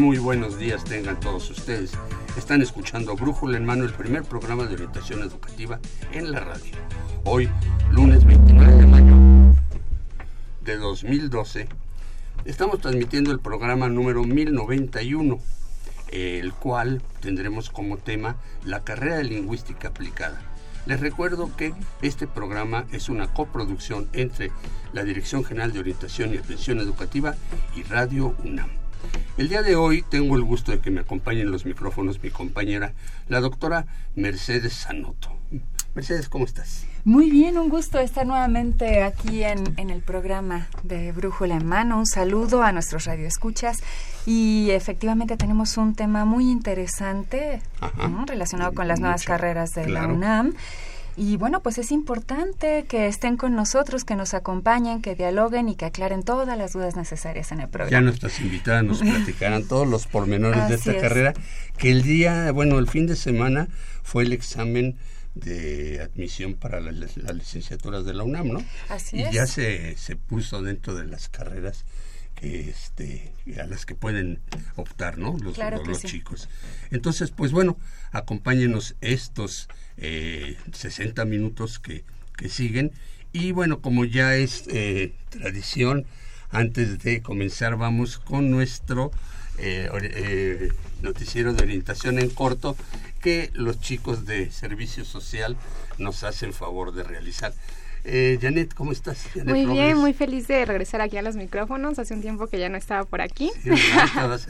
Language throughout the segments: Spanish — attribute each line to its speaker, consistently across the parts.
Speaker 1: Muy buenos días tengan todos ustedes. Están escuchando Brújula en Mano, el primer programa de orientación educativa en la radio. Hoy, lunes 29 de mayo de 2012, estamos transmitiendo el programa número 1091, el cual tendremos como tema la carrera de lingüística aplicada. Les recuerdo que este programa es una coproducción entre la Dirección General de Orientación y Atención Educativa y Radio UNAM. El día de hoy tengo el gusto de que me acompañen los micrófonos mi compañera, la doctora Mercedes Sanoto. Mercedes, ¿cómo estás?
Speaker 2: Muy bien, un gusto estar nuevamente aquí en, el programa de Brújula en Mano. Un saludo a nuestros radioescuchas. Y efectivamente tenemos un tema muy interesante relacionado con las nuevas carreras de la UNAM. Y bueno, pues es importante que estén con nosotros, que nos acompañen, que dialoguen y que aclaren todas las dudas necesarias en el programa.
Speaker 1: Ya nuestras invitadas nos platicarán todos los pormenores de esta carrera, que el día, bueno, el fin de semana fue el examen de admisión para las, licenciaturas de la UNAM, ¿no?
Speaker 2: Así
Speaker 1: y
Speaker 2: es.
Speaker 1: ya se, se puso dentro de las carreras que este a las que pueden optar, ¿no? Los, los, chicos. Entonces, pues bueno, acompáñenos estos eh, 60 minutos que, que, siguen. Y bueno, como ya es eh, tradición, antes de comenzar vamos con nuestro eh, eh, noticiero de orientación en corto que los chicos de servicio social nos hacen favor de realizar. Eh, Janet, ¿cómo estás?
Speaker 3: muy bien, muy feliz de regresar aquí a los micrófonos. Hace un tiempo que ya no estaba por aquí.
Speaker 1: Sí, ¿Estabas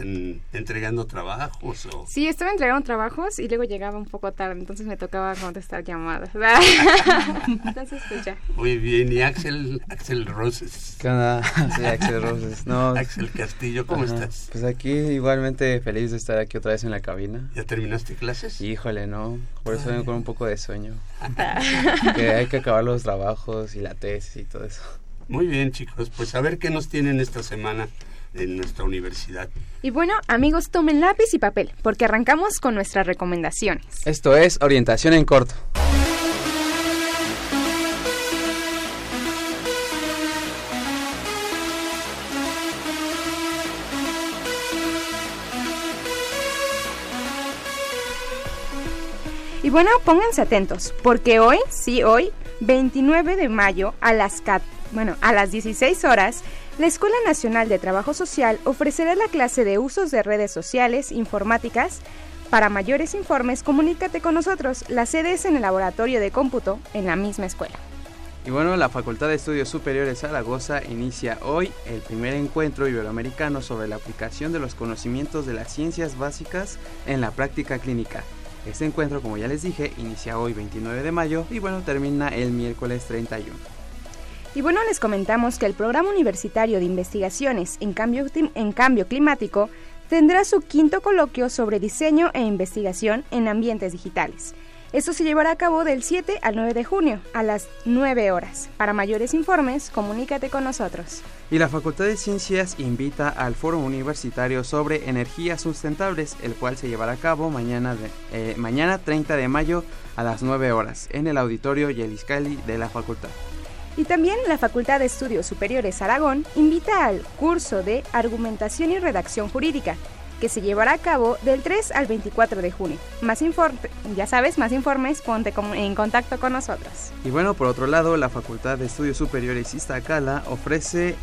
Speaker 1: entregando trabajos? O...
Speaker 3: Sí, estaba entregando trabajos y luego llegaba un poco tarde, entonces me tocaba contestar llamadas. entonces, pues ya.
Speaker 1: Muy bien, y Axel, Axel Roses.
Speaker 4: ¿Qué onda? Soy Axel Roses. No,
Speaker 1: Axel Castillo, ¿cómo estás?
Speaker 4: Pues aquí igualmente feliz de estar aquí otra vez en la cabina.
Speaker 1: ¿Ya terminaste clases?
Speaker 4: Híjole, no. Por eso vengo con un poco de sueño. que hay que acabar los trabajos y la tesis y todo eso.
Speaker 1: Muy bien, chicos. Pues a ver qué nos tienen esta semana en nuestra universidad.
Speaker 3: Y bueno, amigos, tomen lápiz y papel, porque arrancamos con nuestras recomendaciones.
Speaker 4: Esto es Orientación en Corto.
Speaker 3: Y bueno, pónganse atentos, porque hoy, sí, hoy, 29 de mayo, a las, bueno, a las 16 horas, la Escuela Nacional de Trabajo Social ofrecerá la clase de usos de redes sociales informáticas. Para mayores informes, comunícate con nosotros. La sede es en el Laboratorio de Cómputo, en la misma escuela.
Speaker 4: Y bueno, la Facultad de Estudios Superiores Zaragoza inicia hoy el primer encuentro iberoamericano sobre la aplicación de los conocimientos de las ciencias básicas en la práctica clínica. Este encuentro, como ya les dije, inicia hoy 29 de mayo y bueno, termina el miércoles 31.
Speaker 3: Y bueno, les comentamos que el Programa Universitario de Investigaciones en Cambio, en Cambio Climático tendrá su quinto coloquio sobre diseño e investigación en ambientes digitales. Esto se llevará a cabo del 7 al 9 de junio a las 9 horas. Para mayores informes, comunícate con nosotros.
Speaker 4: Y la Facultad de Ciencias invita al Foro Universitario sobre Energías Sustentables, el cual se llevará a cabo mañana, eh, mañana 30 de mayo a las 9 horas en el auditorio Yeliscali de la facultad.
Speaker 3: Y también la Facultad de Estudios Superiores Aragón invita al curso de Argumentación y Redacción Jurídica, que se llevará a cabo del 3 al 24 de junio. Más ya sabes, más informes, ponte en contacto con nosotros.
Speaker 4: Y bueno, por otro lado, la Facultad de Estudios Superiores Iztacala ofrece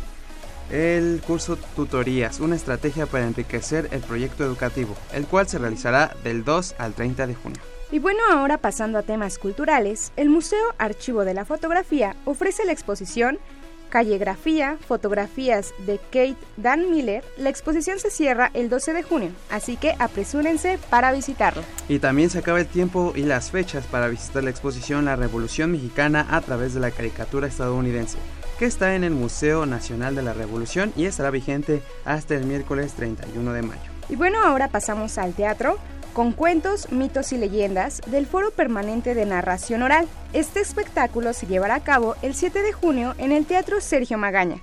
Speaker 4: el curso Tutorías, una estrategia para enriquecer el proyecto educativo, el cual se realizará del 2 al 30 de junio.
Speaker 3: Y bueno, ahora pasando a temas culturales, el Museo Archivo de la Fotografía ofrece la exposición calligrafía, fotografías de Kate Dan Miller, la exposición se cierra el 12 de junio, así que apresúrense para visitarlo.
Speaker 4: Y también se acaba el tiempo y las fechas para visitar la exposición La Revolución Mexicana a través de la caricatura estadounidense, que está en el Museo Nacional de la Revolución y estará vigente hasta el miércoles 31 de mayo.
Speaker 3: Y bueno, ahora pasamos al teatro con cuentos, mitos y leyendas del Foro Permanente de Narración Oral. Este espectáculo se llevará a cabo el 7 de junio en el Teatro Sergio Magaña.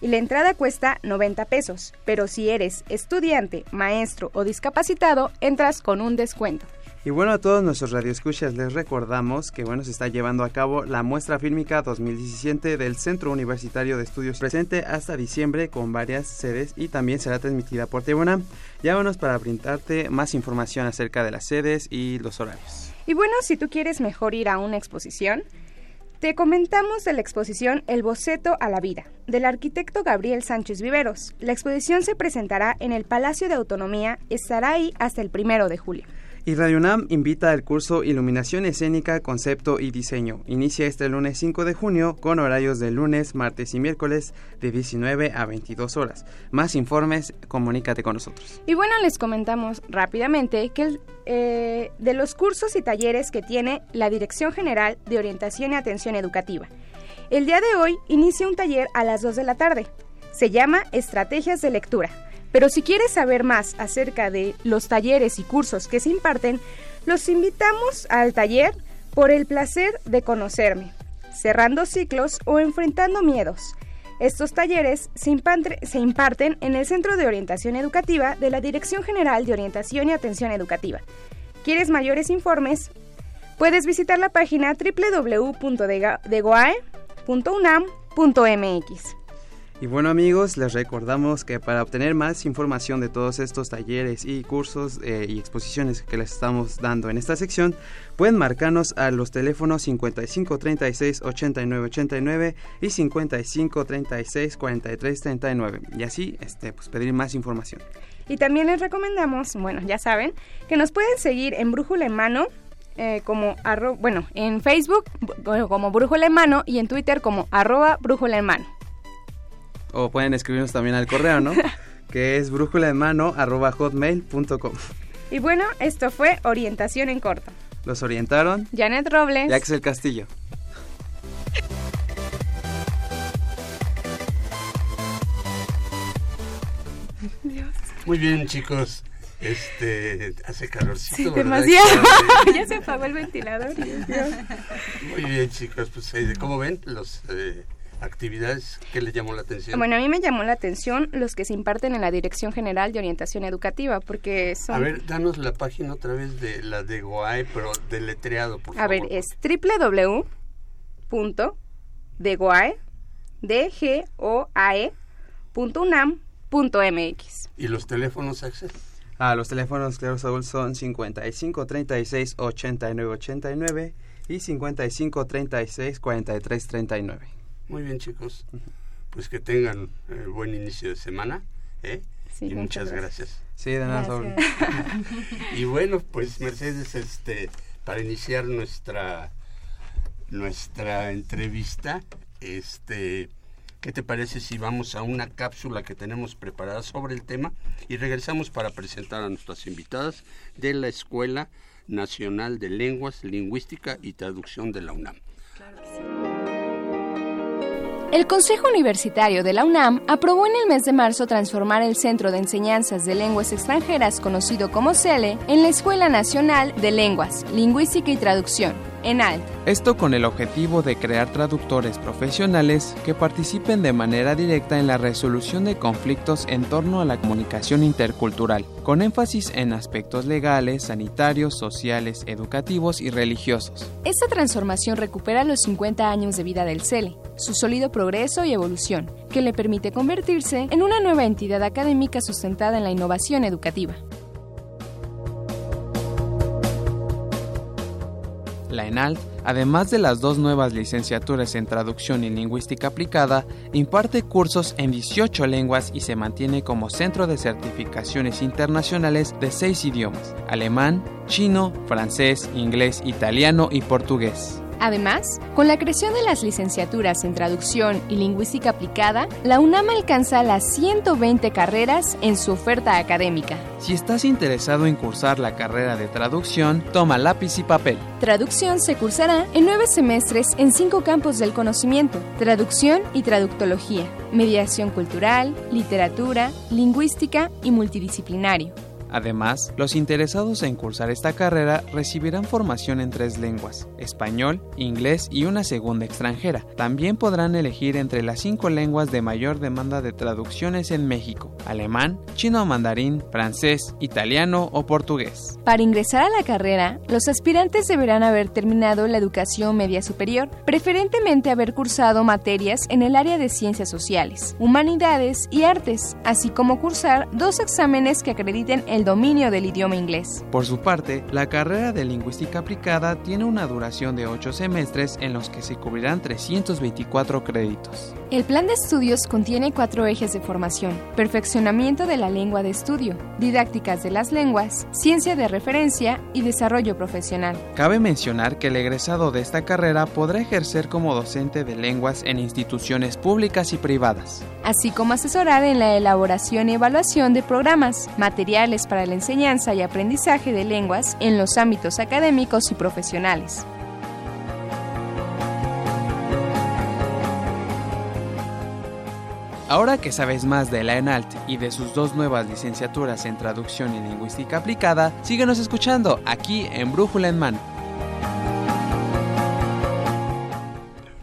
Speaker 3: Y la entrada cuesta 90 pesos, pero si eres estudiante, maestro o discapacitado, entras con un descuento.
Speaker 4: Y bueno, a todos nuestros radioescuchas les recordamos que bueno, se está llevando a cabo la muestra fílmica 2017 del Centro Universitario de Estudios presente hasta diciembre con varias sedes y también será transmitida por Tebuna. Llámanos para brindarte más información acerca de las sedes y los horarios.
Speaker 3: Y bueno, si tú quieres mejor ir a una exposición, te comentamos de la exposición El boceto a la vida, del arquitecto Gabriel Sánchez Viveros. La exposición se presentará en el Palacio de Autonomía, estará ahí hasta el primero de julio.
Speaker 4: Y Radio UNAM invita al curso Iluminación Escénica, Concepto y Diseño. Inicia este lunes 5 de junio con horarios de lunes, martes y miércoles de 19 a 22 horas. Más informes, comunícate con nosotros.
Speaker 3: Y bueno, les comentamos rápidamente que eh, de los cursos y talleres que tiene la Dirección General de Orientación y Atención Educativa. El día de hoy inicia un taller a las 2 de la tarde. Se llama Estrategias de Lectura pero si quieres saber más acerca de los talleres y cursos que se imparten, los invitamos al taller Por el placer de conocerme, cerrando ciclos o enfrentando miedos. Estos talleres se, imparten en el Centro de Orientación Educativa de la Dirección General de Orientación y Atención Educativa. ¿Quieres mayores informes? Puedes visitar la página www.degoae.unam.mx.
Speaker 4: Y bueno amigos, les recordamos que para obtener más información de todos estos talleres y cursos eh, y exposiciones que les estamos dando en esta sección, pueden marcarnos a los teléfonos 55 36 89 89 y 55 36 43 39 y así este, pues, pedir más información.
Speaker 3: Y también les recomendamos, bueno, ya saben, que nos pueden seguir en Brújula en Mano eh, como bueno, en Facebook como Brújula en Mano y en Twitter como arroba Brújula en Mano.
Speaker 4: O pueden escribirnos también al correo, ¿no? que es brújula de mano hotmail.com.
Speaker 3: Y bueno, esto fue Orientación en Corto.
Speaker 4: Los orientaron
Speaker 3: Janet Robles
Speaker 4: y Axel Castillo.
Speaker 1: Muy bien, chicos. Este, hace calorcito.
Speaker 3: Sí, demasiado. ya se apagó el ventilador.
Speaker 1: Muy bien, chicos. Pues, eh, ¿cómo ven los eh, actividades que le llamó la atención?
Speaker 3: Bueno, a mí me llamó la atención los que se imparten en la Dirección General de Orientación Educativa, porque son...
Speaker 1: A ver, danos la página otra vez de la de GOAE, pero deletreado, por
Speaker 3: favor. A ver, es www.degoae, d
Speaker 1: ¿Y los teléfonos, Axel?
Speaker 4: Ah, los teléfonos, claro, Saúl, son 55 36 89 89 y 55 36 43 39.
Speaker 1: Muy bien, chicos. Pues que tengan eh, buen inicio de semana. ¿eh? y muchas gracias.
Speaker 4: Sí, de nada,
Speaker 1: y bueno, pues Mercedes, este, para iniciar nuestra nuestra entrevista, este, ¿qué te parece si vamos a una cápsula que tenemos preparada sobre el tema y regresamos para presentar a nuestras invitadas de la Escuela Nacional de Lenguas, Lingüística y Traducción de la UNAM? Claro que sí.
Speaker 3: El Consejo Universitario de la UNAM aprobó en el mes de marzo transformar el Centro de Enseñanzas de Lenguas Extranjeras, conocido como CELE, en la Escuela Nacional de Lenguas, Lingüística y Traducción, ENALT.
Speaker 4: Esto con el objetivo de crear traductores profesionales que participen de manera directa en la resolución de conflictos en torno a la comunicación intercultural, con énfasis en aspectos legales, sanitarios, sociales, educativos y religiosos.
Speaker 3: Esta transformación recupera los 50 años de vida del CELE, su sólido progreso y evolución, que le permite convertirse en una nueva entidad académica sustentada en la innovación educativa.
Speaker 4: La ENALT además de las dos nuevas licenciaturas en traducción y lingüística aplicada, imparte cursos en 18 lenguas y se mantiene como centro de certificaciones internacionales de seis idiomas, alemán, chino, francés, inglés, italiano y portugués.
Speaker 5: Además, con la creación de las licenciaturas en traducción y lingüística aplicada, la UNAM alcanza las 120 carreras en su oferta académica.
Speaker 6: Si estás interesado en cursar la carrera de traducción, toma lápiz y papel.
Speaker 5: Traducción se cursará en nueve semestres en cinco campos del conocimiento, traducción y traductología, mediación cultural, literatura, lingüística y multidisciplinario.
Speaker 6: Además, los interesados en cursar esta carrera recibirán formación en tres lenguas, español, inglés y una segunda extranjera. También podrán elegir entre las cinco lenguas de mayor demanda de traducciones en México, alemán, chino mandarín, francés, italiano o portugués.
Speaker 5: Para ingresar a la carrera, los aspirantes deberán haber terminado la educación media superior, preferentemente haber cursado materias en el área de ciencias sociales, humanidades y artes, así como cursar dos exámenes que acrediten el dominio del idioma inglés.
Speaker 6: Por su parte, la carrera de lingüística aplicada tiene una duración de 8 semestres en los que se cubrirán 324 créditos.
Speaker 5: El plan de estudios contiene cuatro ejes de formación, perfeccionamiento de la lengua de estudio, didácticas de las lenguas, ciencia de referencia y desarrollo profesional.
Speaker 6: Cabe mencionar que el egresado de esta carrera podrá ejercer como docente de lenguas en instituciones públicas y privadas,
Speaker 5: así como asesorar en la elaboración y evaluación de programas, materiales para la enseñanza y aprendizaje de lenguas en los ámbitos académicos y profesionales.
Speaker 6: Ahora que sabes más de la ENALT y de sus dos nuevas licenciaturas en traducción y lingüística aplicada, síguenos escuchando aquí en Brújula en Mano.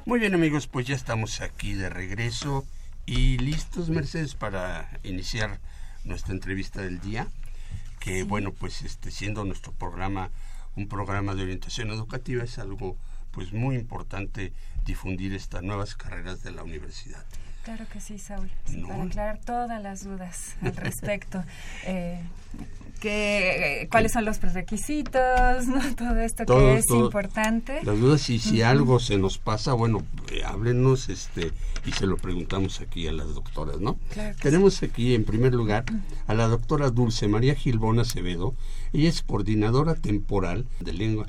Speaker 1: Muy bien amigos, pues ya estamos aquí de regreso y listos, Mercedes, para iniciar nuestra entrevista del día, que bueno, pues este siendo nuestro programa un programa de orientación educativa es algo pues muy importante difundir estas nuevas carreras de la universidad.
Speaker 2: Claro que sí, Saúl, para aclarar todas las dudas al respecto. eh, que, cuáles son los prerequisitos, ¿no? todo esto que es importante.
Speaker 1: Las dudas y si algo se nos pasa, bueno, eh, háblenos este, y se lo preguntamos aquí a las doctoras, ¿no? Tenemos aquí en primer lugar a la doctora Dulce María Gilbón Acevedo. Ella es coordinadora temporal de lengua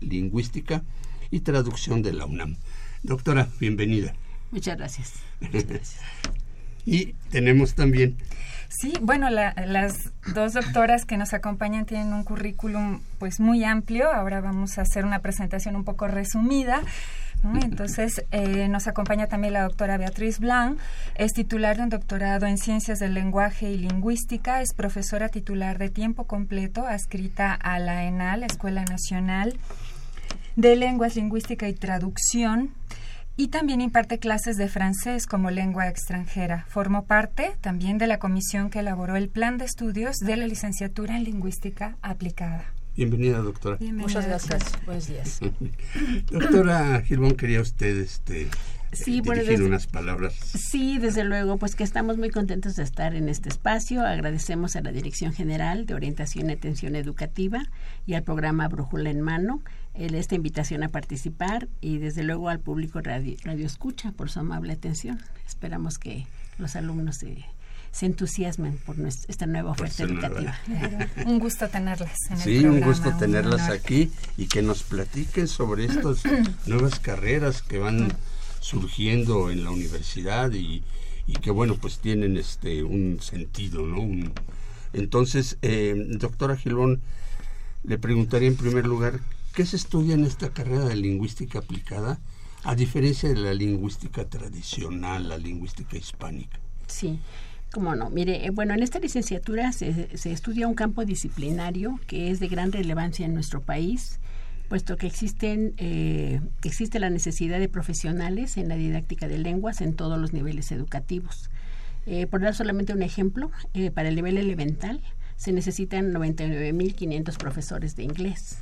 Speaker 1: lingüística y traducción de la UNAM. Doctora, bienvenida.
Speaker 7: Muchas gracias. Muchas gracias.
Speaker 1: y tenemos también
Speaker 2: Sí, bueno, las dos doctoras que nos acompañan tienen un currículum pues muy amplio. Ahora vamos a hacer una presentación un poco resumida. Entonces, eh, nos acompaña también la doctora Beatriz Blanc, es titular de un doctorado en Ciencias del Lenguaje y Lingüística, es profesora titular de tiempo completo, adscrita a la ENAL, la Escuela Nacional de Lenguas, Lingüística y Traducción y también imparte clases de francés como lengua extranjera. Formó parte también de la comisión que elaboró el plan de estudios de la licenciatura en lingüística aplicada.
Speaker 1: Bienvenida, doctora.
Speaker 7: Muchas gracias. Buenos días.
Speaker 1: doctora Gilbón, quería usted este, sí, dirigir unas palabras.
Speaker 7: Sí, desde luego, pues que estamos muy contentos de estar en este espacio. Agradecemos a la Dirección General de Orientación y Atención Educativa y al programa Brújula en Mano esta invitación a participar y desde luego al público radio, radio escucha por su amable atención. Esperamos que los alumnos se, se entusiasmen por esta nueva oferta educativa.
Speaker 2: un gusto tenerlas. En
Speaker 1: sí,
Speaker 2: el
Speaker 1: un gusto tenerlas aquí y que nos platiquen sobre estas nuevas carreras que van surgiendo en la universidad y, y, que bueno pues tienen este un sentido, ¿no? entonces, eh, doctora Gilón, le preguntaría en primer lugar ¿Qué se estudia en esta carrera de lingüística aplicada, a diferencia de la lingüística tradicional, la lingüística hispánica?
Speaker 7: Sí. Cómo no. Mire, eh, bueno, en esta licenciatura se, estudia un campo disciplinario que es de gran relevancia en nuestro país, puesto que existen, eh, existe la necesidad de profesionales en la didáctica de lenguas en todos los niveles educativos. Eh, por dar solamente un ejemplo, para el nivel elemental se necesitan 99.500 profesores de inglés.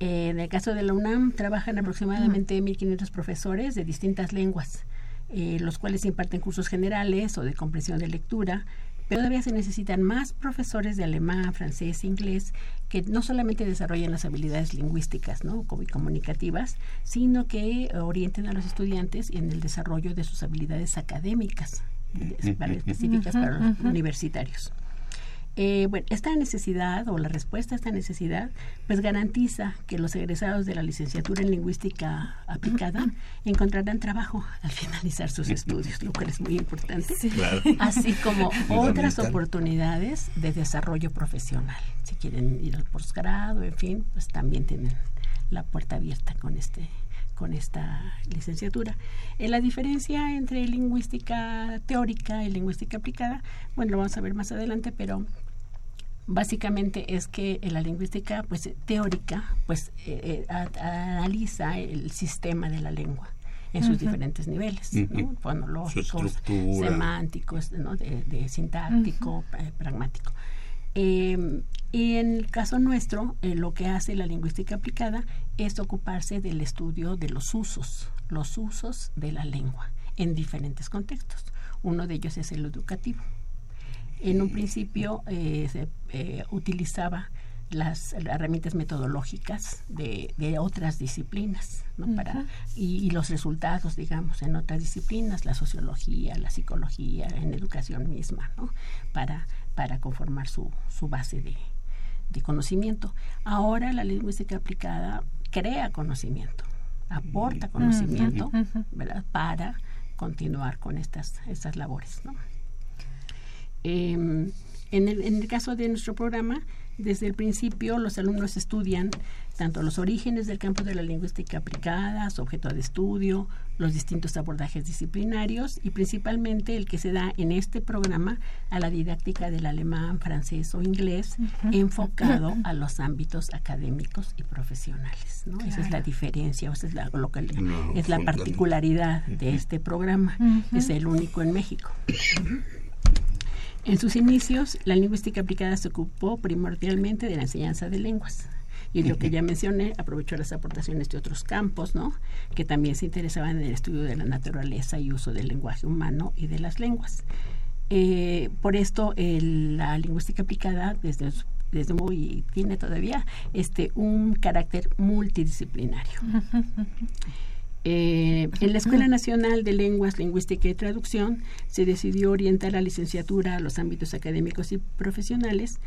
Speaker 7: Eh, en el caso de la UNAM trabajan aproximadamente 1.500 profesores de distintas lenguas, eh, los cuales imparten cursos generales o de comprensión de lectura, pero todavía se necesitan más profesores de alemán, francés, inglés, que no solamente desarrollen las habilidades lingüísticas ¿no? y comunicativas, sino que orienten a los estudiantes en el desarrollo de sus habilidades académicas, específicas para los universitarios. Eh, bueno, esta necesidad o la respuesta a esta necesidad, pues garantiza que los egresados de la licenciatura en lingüística aplicada encontrarán trabajo al finalizar sus estudios, lo cual es muy importante, así como otras oportunidades de desarrollo profesional. Si quieren ir al posgrado, en fin, pues también tienen la puerta abierta con este con esta licenciatura. Eh, la diferencia entre lingüística teórica y lingüística aplicada, bueno, lo vamos a ver más adelante, pero básicamente es que la lingüística pues teórica pues eh, eh, analiza el sistema de la lengua en sus diferentes niveles, fonológicos, semánticos, de, sintáctico, pragmático. Em, y en el caso nuestro, eh, lo que hace la lingüística aplicada es ocuparse del estudio de los usos, los usos de la lengua en diferentes contextos. Uno de ellos es el educativo. En un principio eh, se eh, utilizaba las, herramientas metodológicas de, otras disciplinas Para, y, los resultados, digamos, en otras disciplinas, la sociología, la psicología, en educación misma, ¿no? para para conformar su, su base de, conocimiento. Ahora la lingüística aplicada crea conocimiento, aporta conocimiento ¿verdad? para continuar con estas, estas labores. ¿no? Em, en, el, en el caso de nuestro programa, desde el principio los alumnos estudian tanto los orígenes del campo de la lingüística aplicada, su objeto de estudio, los distintos abordajes disciplinarios y principalmente el que se da en este programa a la didáctica del alemán, francés o inglés enfocado a los ámbitos académicos y profesionales. Esa es la diferencia, esa es la, lo que es la particularidad de este programa. Es el único en México. En sus inicios, la lingüística aplicada se ocupó primordialmente de la enseñanza de lenguas. Y lo que ya mencioné, aprovechó las aportaciones de otros campos, ¿no? Que también se interesaban en el estudio de la naturaleza y uso del lenguaje humano y de las lenguas. Eh, por esto, la lingüística aplicada, desde, desde muy, tiene todavía este, un carácter multidisciplinario. Eh, en la Escuela Nacional de Lenguas, Lingüística y Traducción se decidió orientar la licenciatura a los ámbitos académicos y profesionales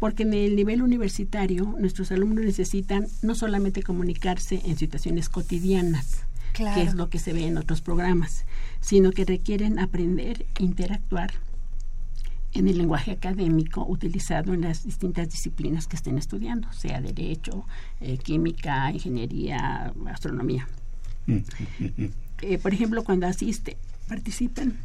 Speaker 7: porque en el nivel universitario nuestros alumnos necesitan no solamente comunicarse en situaciones cotidianas, que es lo que se ve en otros programas, sino que requieren aprender e interactuar en el lenguaje académico utilizado en las distintas disciplinas que estén estudiando, sea derecho, eh, química, ingeniería, astronomía. Eh, por ejemplo, cuando asiste, participan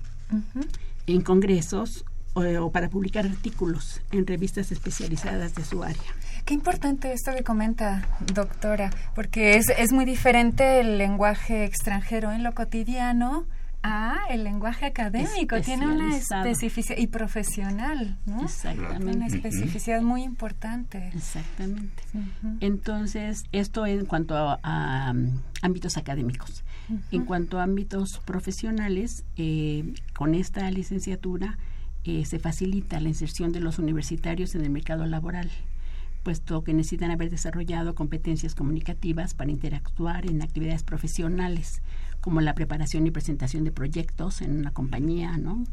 Speaker 7: en congresos o, para publicar artículos en revistas especializadas de su área.
Speaker 2: Qué importante esto que comenta, doctora, porque es, es muy diferente el lenguaje extranjero en lo cotidiano Ah, el lenguaje académico tiene una especificidad y profesional, ¿no?
Speaker 7: Exactamente.
Speaker 2: Una especificidad muy importante.
Speaker 7: Exactamente. Entonces, esto en cuanto a, ámbitos académicos. En cuanto a ámbitos profesionales, eh, con esta licenciatura eh, se facilita la inserción de los universitarios en el mercado laboral puesto que necesitan haber desarrollado competencias comunicativas para interactuar en actividades profesionales como la preparación y presentación de proyectos en una compañía, ¿no?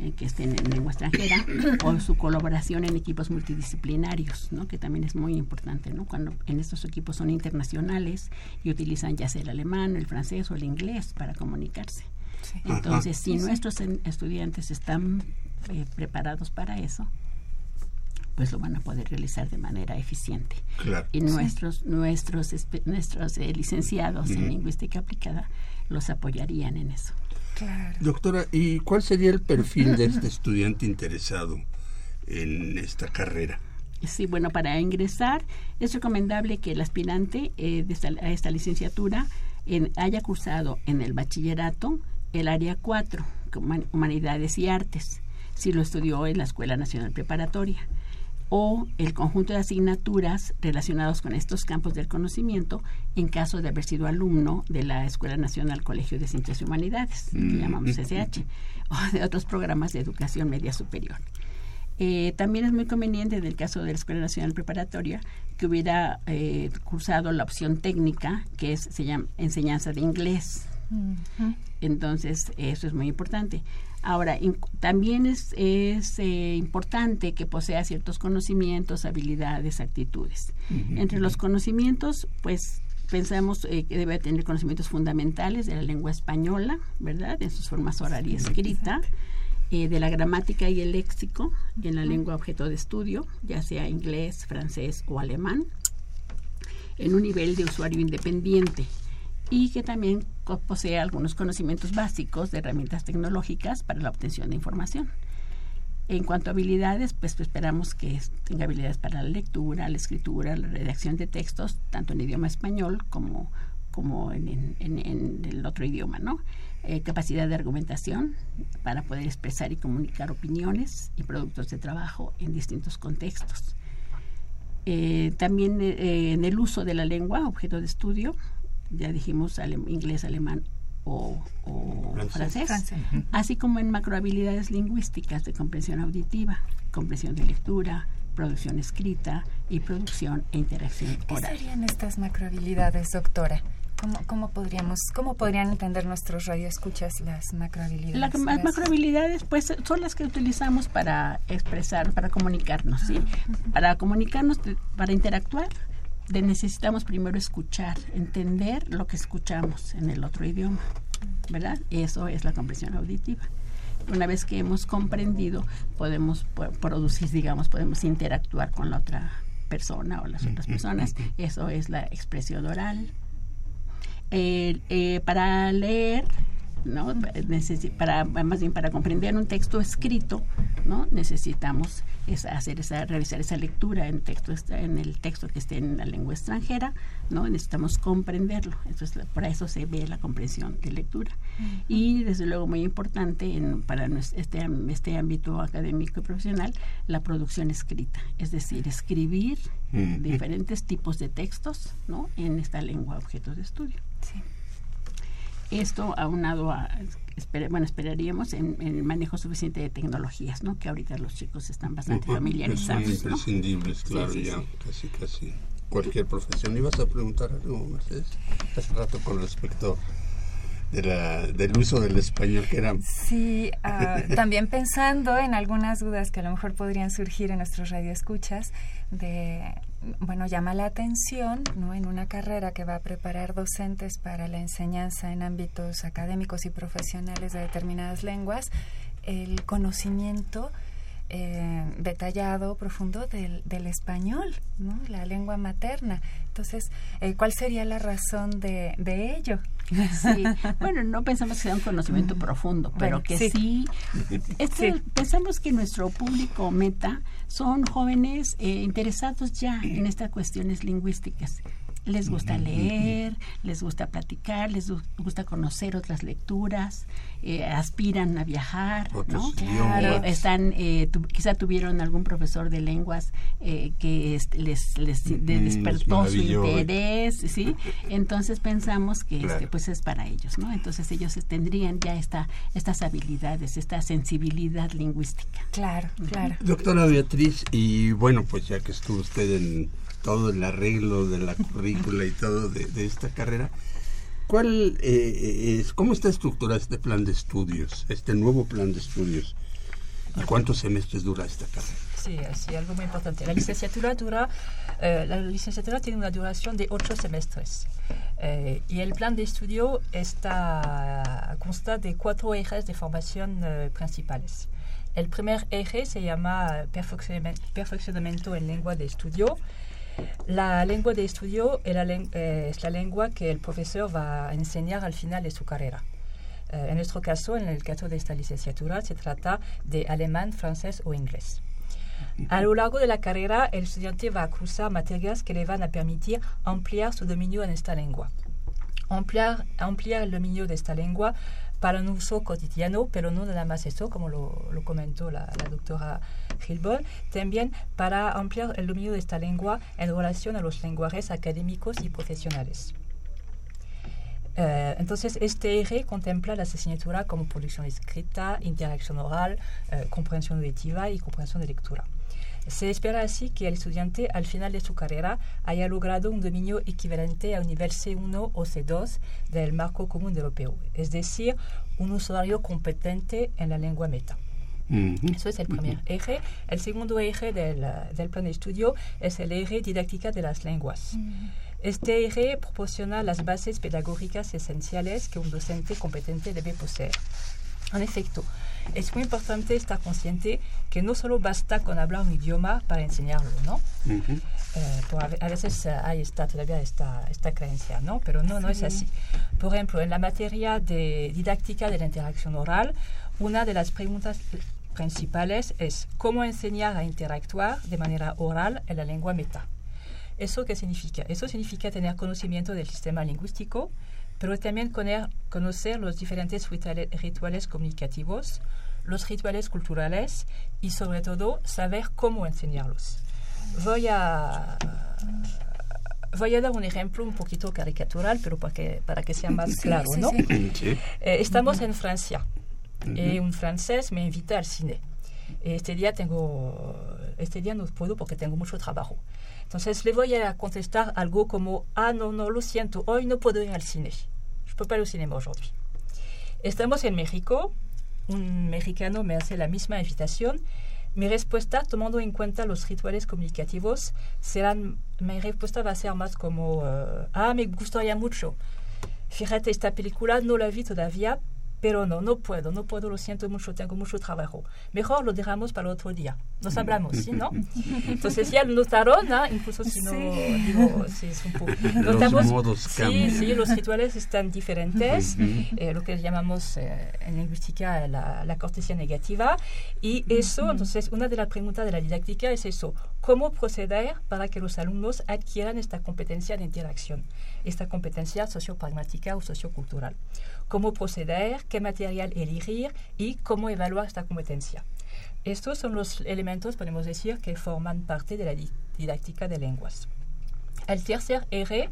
Speaker 7: Eh, que estén en lengua extranjera o su colaboración en equipos multidisciplinarios, ¿no? que también es muy importante, ¿no? cuando en estos equipos son internacionales y utilizan ya sea el alemán, el francés o el inglés para comunicarse. Entonces, si nuestros estudiantes están eh, preparados para eso, pues lo van a poder realizar de manera eficiente. Y nuestros nuestros nuestros eh, licenciados en lingüística aplicada los apoyarían en eso.
Speaker 1: Doctora, ¿y cuál sería el perfil de este estudiante interesado en esta carrera?
Speaker 7: Sí, bueno, para ingresar es recomendable que el aspirante eh, a esta licenciatura haya cursado en el bachillerato el área 4, Humanidades y Artes, si lo estudió en la Escuela Nacional Preparatoria o el conjunto de asignaturas relacionados con estos campos del conocimiento en caso de haber sido alumno de la Escuela Nacional Colegio de Ciencias y Humanidades, que mm. llamamos SH, o de otros programas de educación media superior. Eh, también es muy conveniente en el caso de la Escuela Nacional Preparatoria que hubiera eh, cursado la opción técnica, que es, se llama enseñanza de inglés. Entonces, eso es muy importante. Ahora, también es, es eh, importante que posea ciertos conocimientos, habilidades, actitudes. Entre los conocimientos, pues pensamos eh, que debe tener conocimientos fundamentales de la lengua española, ¿verdad? En sus formas oral y escrita, eh, de la gramática y el léxico en la lengua objeto de estudio, ya sea inglés, francés o alemán, en un nivel de usuario independiente y que también posee algunos conocimientos básicos de herramientas tecnológicas para la obtención de información. En cuanto a habilidades, pues esperamos que tenga habilidades para la lectura, la escritura, la redacción de textos, tanto en idioma español como, como en, el otro idioma, ¿no? Eh, capacidad de argumentación para poder expresar y comunicar opiniones y productos de trabajo en distintos contextos. Eh, también eh, en el uso de la lengua, objeto de estudio, ya dijimos inglés, alemán o, francés, así como en macrohabilidades lingüísticas de comprensión auditiva, comprensión de lectura, producción escrita y producción e interacción oral.
Speaker 2: ¿Qué serían estas macrohabilidades, doctora? ¿Cómo, cómo, podríamos, ¿Cómo podrían entender nuestros radioescuchas las macrohabilidades?
Speaker 7: las macrohabilidades pues son las que utilizamos para expresar, para comunicarnos, ¿sí? Para comunicarnos, para interactuar, necesitamos primero escuchar, entender lo que escuchamos en el otro idioma, ¿verdad? Eso es la comprensión auditiva. Una vez que hemos comprendido, podemos producir, digamos, podemos interactuar con la otra persona o las otras personas. Eso es la expresión oral. Eh, para leer ¿no? para más bien para comprender un texto escrito, ¿no? Necesitamos hacer esa realizar esa lectura en texto en el texto que esté en la lengua extranjera, ¿no? Necesitamos comprenderlo. Entonces, para eso se ve la comprensión de lectura. Y desde luego muy importante en, para este este ámbito académico y profesional, la producción escrita, es decir, escribir diferentes tipos de textos, ¿no? En esta lengua objeto de estudio. Sí. Esto aunado a, bueno, esperaríamos en, el manejo suficiente de tecnologías, ¿no? Que ahorita los chicos están bastante familiarizados.
Speaker 1: Son imprescindibles, claro, ya, casi, casi cualquier profesión. ¿Ibas a preguntar algo, Mercedes? Hace rato con respecto de la, del uso del español que era...
Speaker 2: Sí, ah, también pensando en algunas dudas que a lo mejor podrían surgir en nuestros radioescuchas de bueno, llama la atención ¿no? en una carrera que va a preparar docentes para la enseñanza en ámbitos académicos y profesionales de determinadas lenguas, el conocimiento eh, detallado, profundo del, del español, ¿no? la lengua materna. Entonces, eh, ¿cuál sería la razón de, de ello?
Speaker 7: Sí. Bueno, no pensamos que sea un conocimiento profundo, pero que sí, este, pensamos que nuestro público meta son jóvenes eh, interesados ya en estas cuestiones lingüísticas les gusta leer, les gusta platicar, les gusta conocer otras lecturas, eh, aspiran a viajar, ¿no? Eh, están, eh, quizá tuvieron algún profesor de lenguas que les, les despertó su interés, ¿sí? Entonces pensamos que este, pues es para ellos, ¿no? Entonces ellos tendrían ya esta, estas habilidades, esta sensibilidad lingüística.
Speaker 2: Claro, claro.
Speaker 1: Doctora Beatriz, y bueno, pues ya que estuvo usted en todo el arreglo de la currícula y todo de, esta carrera. ¿Cuál eh, es, cómo está estructurado este plan de estudios, este nuevo plan de estudios? ¿Y cuántos semestres dura esta carrera?
Speaker 8: Sí, sí, algo muy importante. La licenciatura dura, eh, la licenciatura tiene una duración de ocho semestres eh, y el plan de estudio está consta de cuatro ejes de formación principales. El primer eje se llama perfeccionamiento en lengua de estudio la lengua de estudio eh, es la lengua que el profesor va a enseñar al final de su carrera. Eh, en nuestro caso, en el caso de esta licenciatura, se trata de alemán, francés o inglés. A lo largo de la carrera, el estudiante va a cursar materias que le van a permitir ampliar su dominio en esta lengua. Ampliar, ampliar el dominio de esta lengua para un uso cotidiano, pero no nada más eso, como lo, comentó la, doctora Gilbon, también para ampliar el dominio de esta lengua en relación a los lenguajes académicos y profesionales. Eh, entonces, este eje contempla la asignatura como producción escrita, interacción oral, eh, comprensión auditiva y comprensión de lectura. Se espera así que el estudiante al final de su carrera haya logrado un dominio equivalente a un nivel C1 o C2 del marco común europeo, es decir, un usuario competente en la lengua meta. Eso es el primer eje. El segundo eje del, del, plan de estudio es el eje didáctica de las lenguas. Este eje proporciona las bases pedagógicas esenciales que un docente competente debe poseer. En efecto, es muy importante estar consciente que no solo basta con hablar un idioma para enseñarlo, ¿no? eh, a, veces uh, hay esta, todavía esta, esta creencia, ¿no? Pero no, no es así. Por ejemplo, en la materia de didáctica de la interacción oral, una de las preguntas principales es cómo enseñar a interactuar de manera oral en la lengua meta. ¿Eso qué significa? Eso significa tener conocimiento del sistema lingüístico, pero también conocer los diferentes rituales comunicativos, los rituales culturales y sobre todo saber cómo enseñarlos. Voy a, voy a dar un ejemplo un poquito caricatural, pero para que, para que sea más claro, ¿no? Eh, estamos en Francia y un francés me invita al cine. Este día tengo, este día no puedo porque tengo mucho trabajo. Entonces le voy a contestar algo como, ah, no, no, lo siento, hoy no puedo ir al cine. Je pas ir al cine aujourd'hui. Estamos en México, un mexicano me hace la misma invitación. Mi respuesta, tomando en cuenta los rituales comunicativos, serán, mi respuesta va a ser más como, ah, me gustaría mucho. Fíjate, esta película no la vi todavía, pero no, no puedo, no puedo, lo siento mucho, tengo mucho trabajo. Mejor lo dejamos para otro día. Nos hablamos, ¿sí, no? Entonces ya notaron, ¿no? incluso si no digo, sí, es un poco...
Speaker 1: Notamos, los modos
Speaker 8: sí, cambian. sí, los rituales están diferentes, eh, lo que llamamos eh, en lingüística la, la, cortesía negativa, y eso, entonces, una de las preguntas de la didáctica es eso, ¿cómo proceder para que los alumnos adquieran esta competencia de interacción, esta competencia sociopragmática o sociocultural? Cómo proceder, qué material elegir y cómo evaluar esta competencia. Estos son los elementos, podemos decir, que forman parte de la didáctica de lenguas. El tercer eje,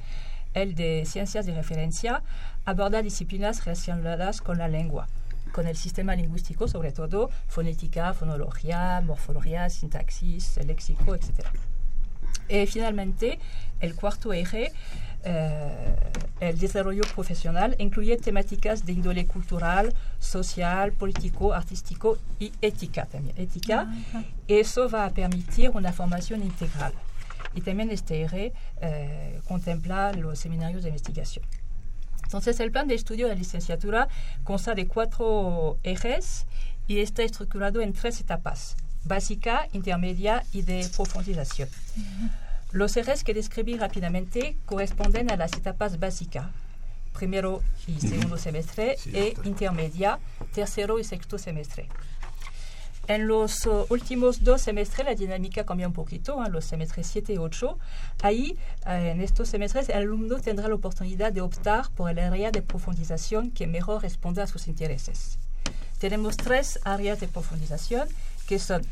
Speaker 8: el de ciencias de referencia, aborda disciplinas relacionadas con la lengua, con el sistema lingüístico, sobre todo fonética, fonología, morfología, sintaxis, léxico, etc. Y finalmente, el cuarto eje eh, el desarrollo profesional incluye temáticas de índole cultural, social, político, artístico y ética también. Ética, eso va a permitir una formación integral. Y también este eje eh, contempla los seminarios de investigación. Entonces, el plan de estudio de la licenciatura consta de cuatro ejes y está estructurado en tres etapas, básica, intermedia y de profundización. Los ejes que describí rápidamente corresponden a las etapas básicas, primero y segundo semestre, e intermedia, tercero y sexto semestre. En los uh, últimos dos semestres la dinámica cambia un poquito, en los semestres 7 y 8. Ahí, uh, en estos semestres, el alumno tendrá la oportunidad de optar por el área de profundización que mejor responda a sus intereses. Tenemos tres áreas de profundización que son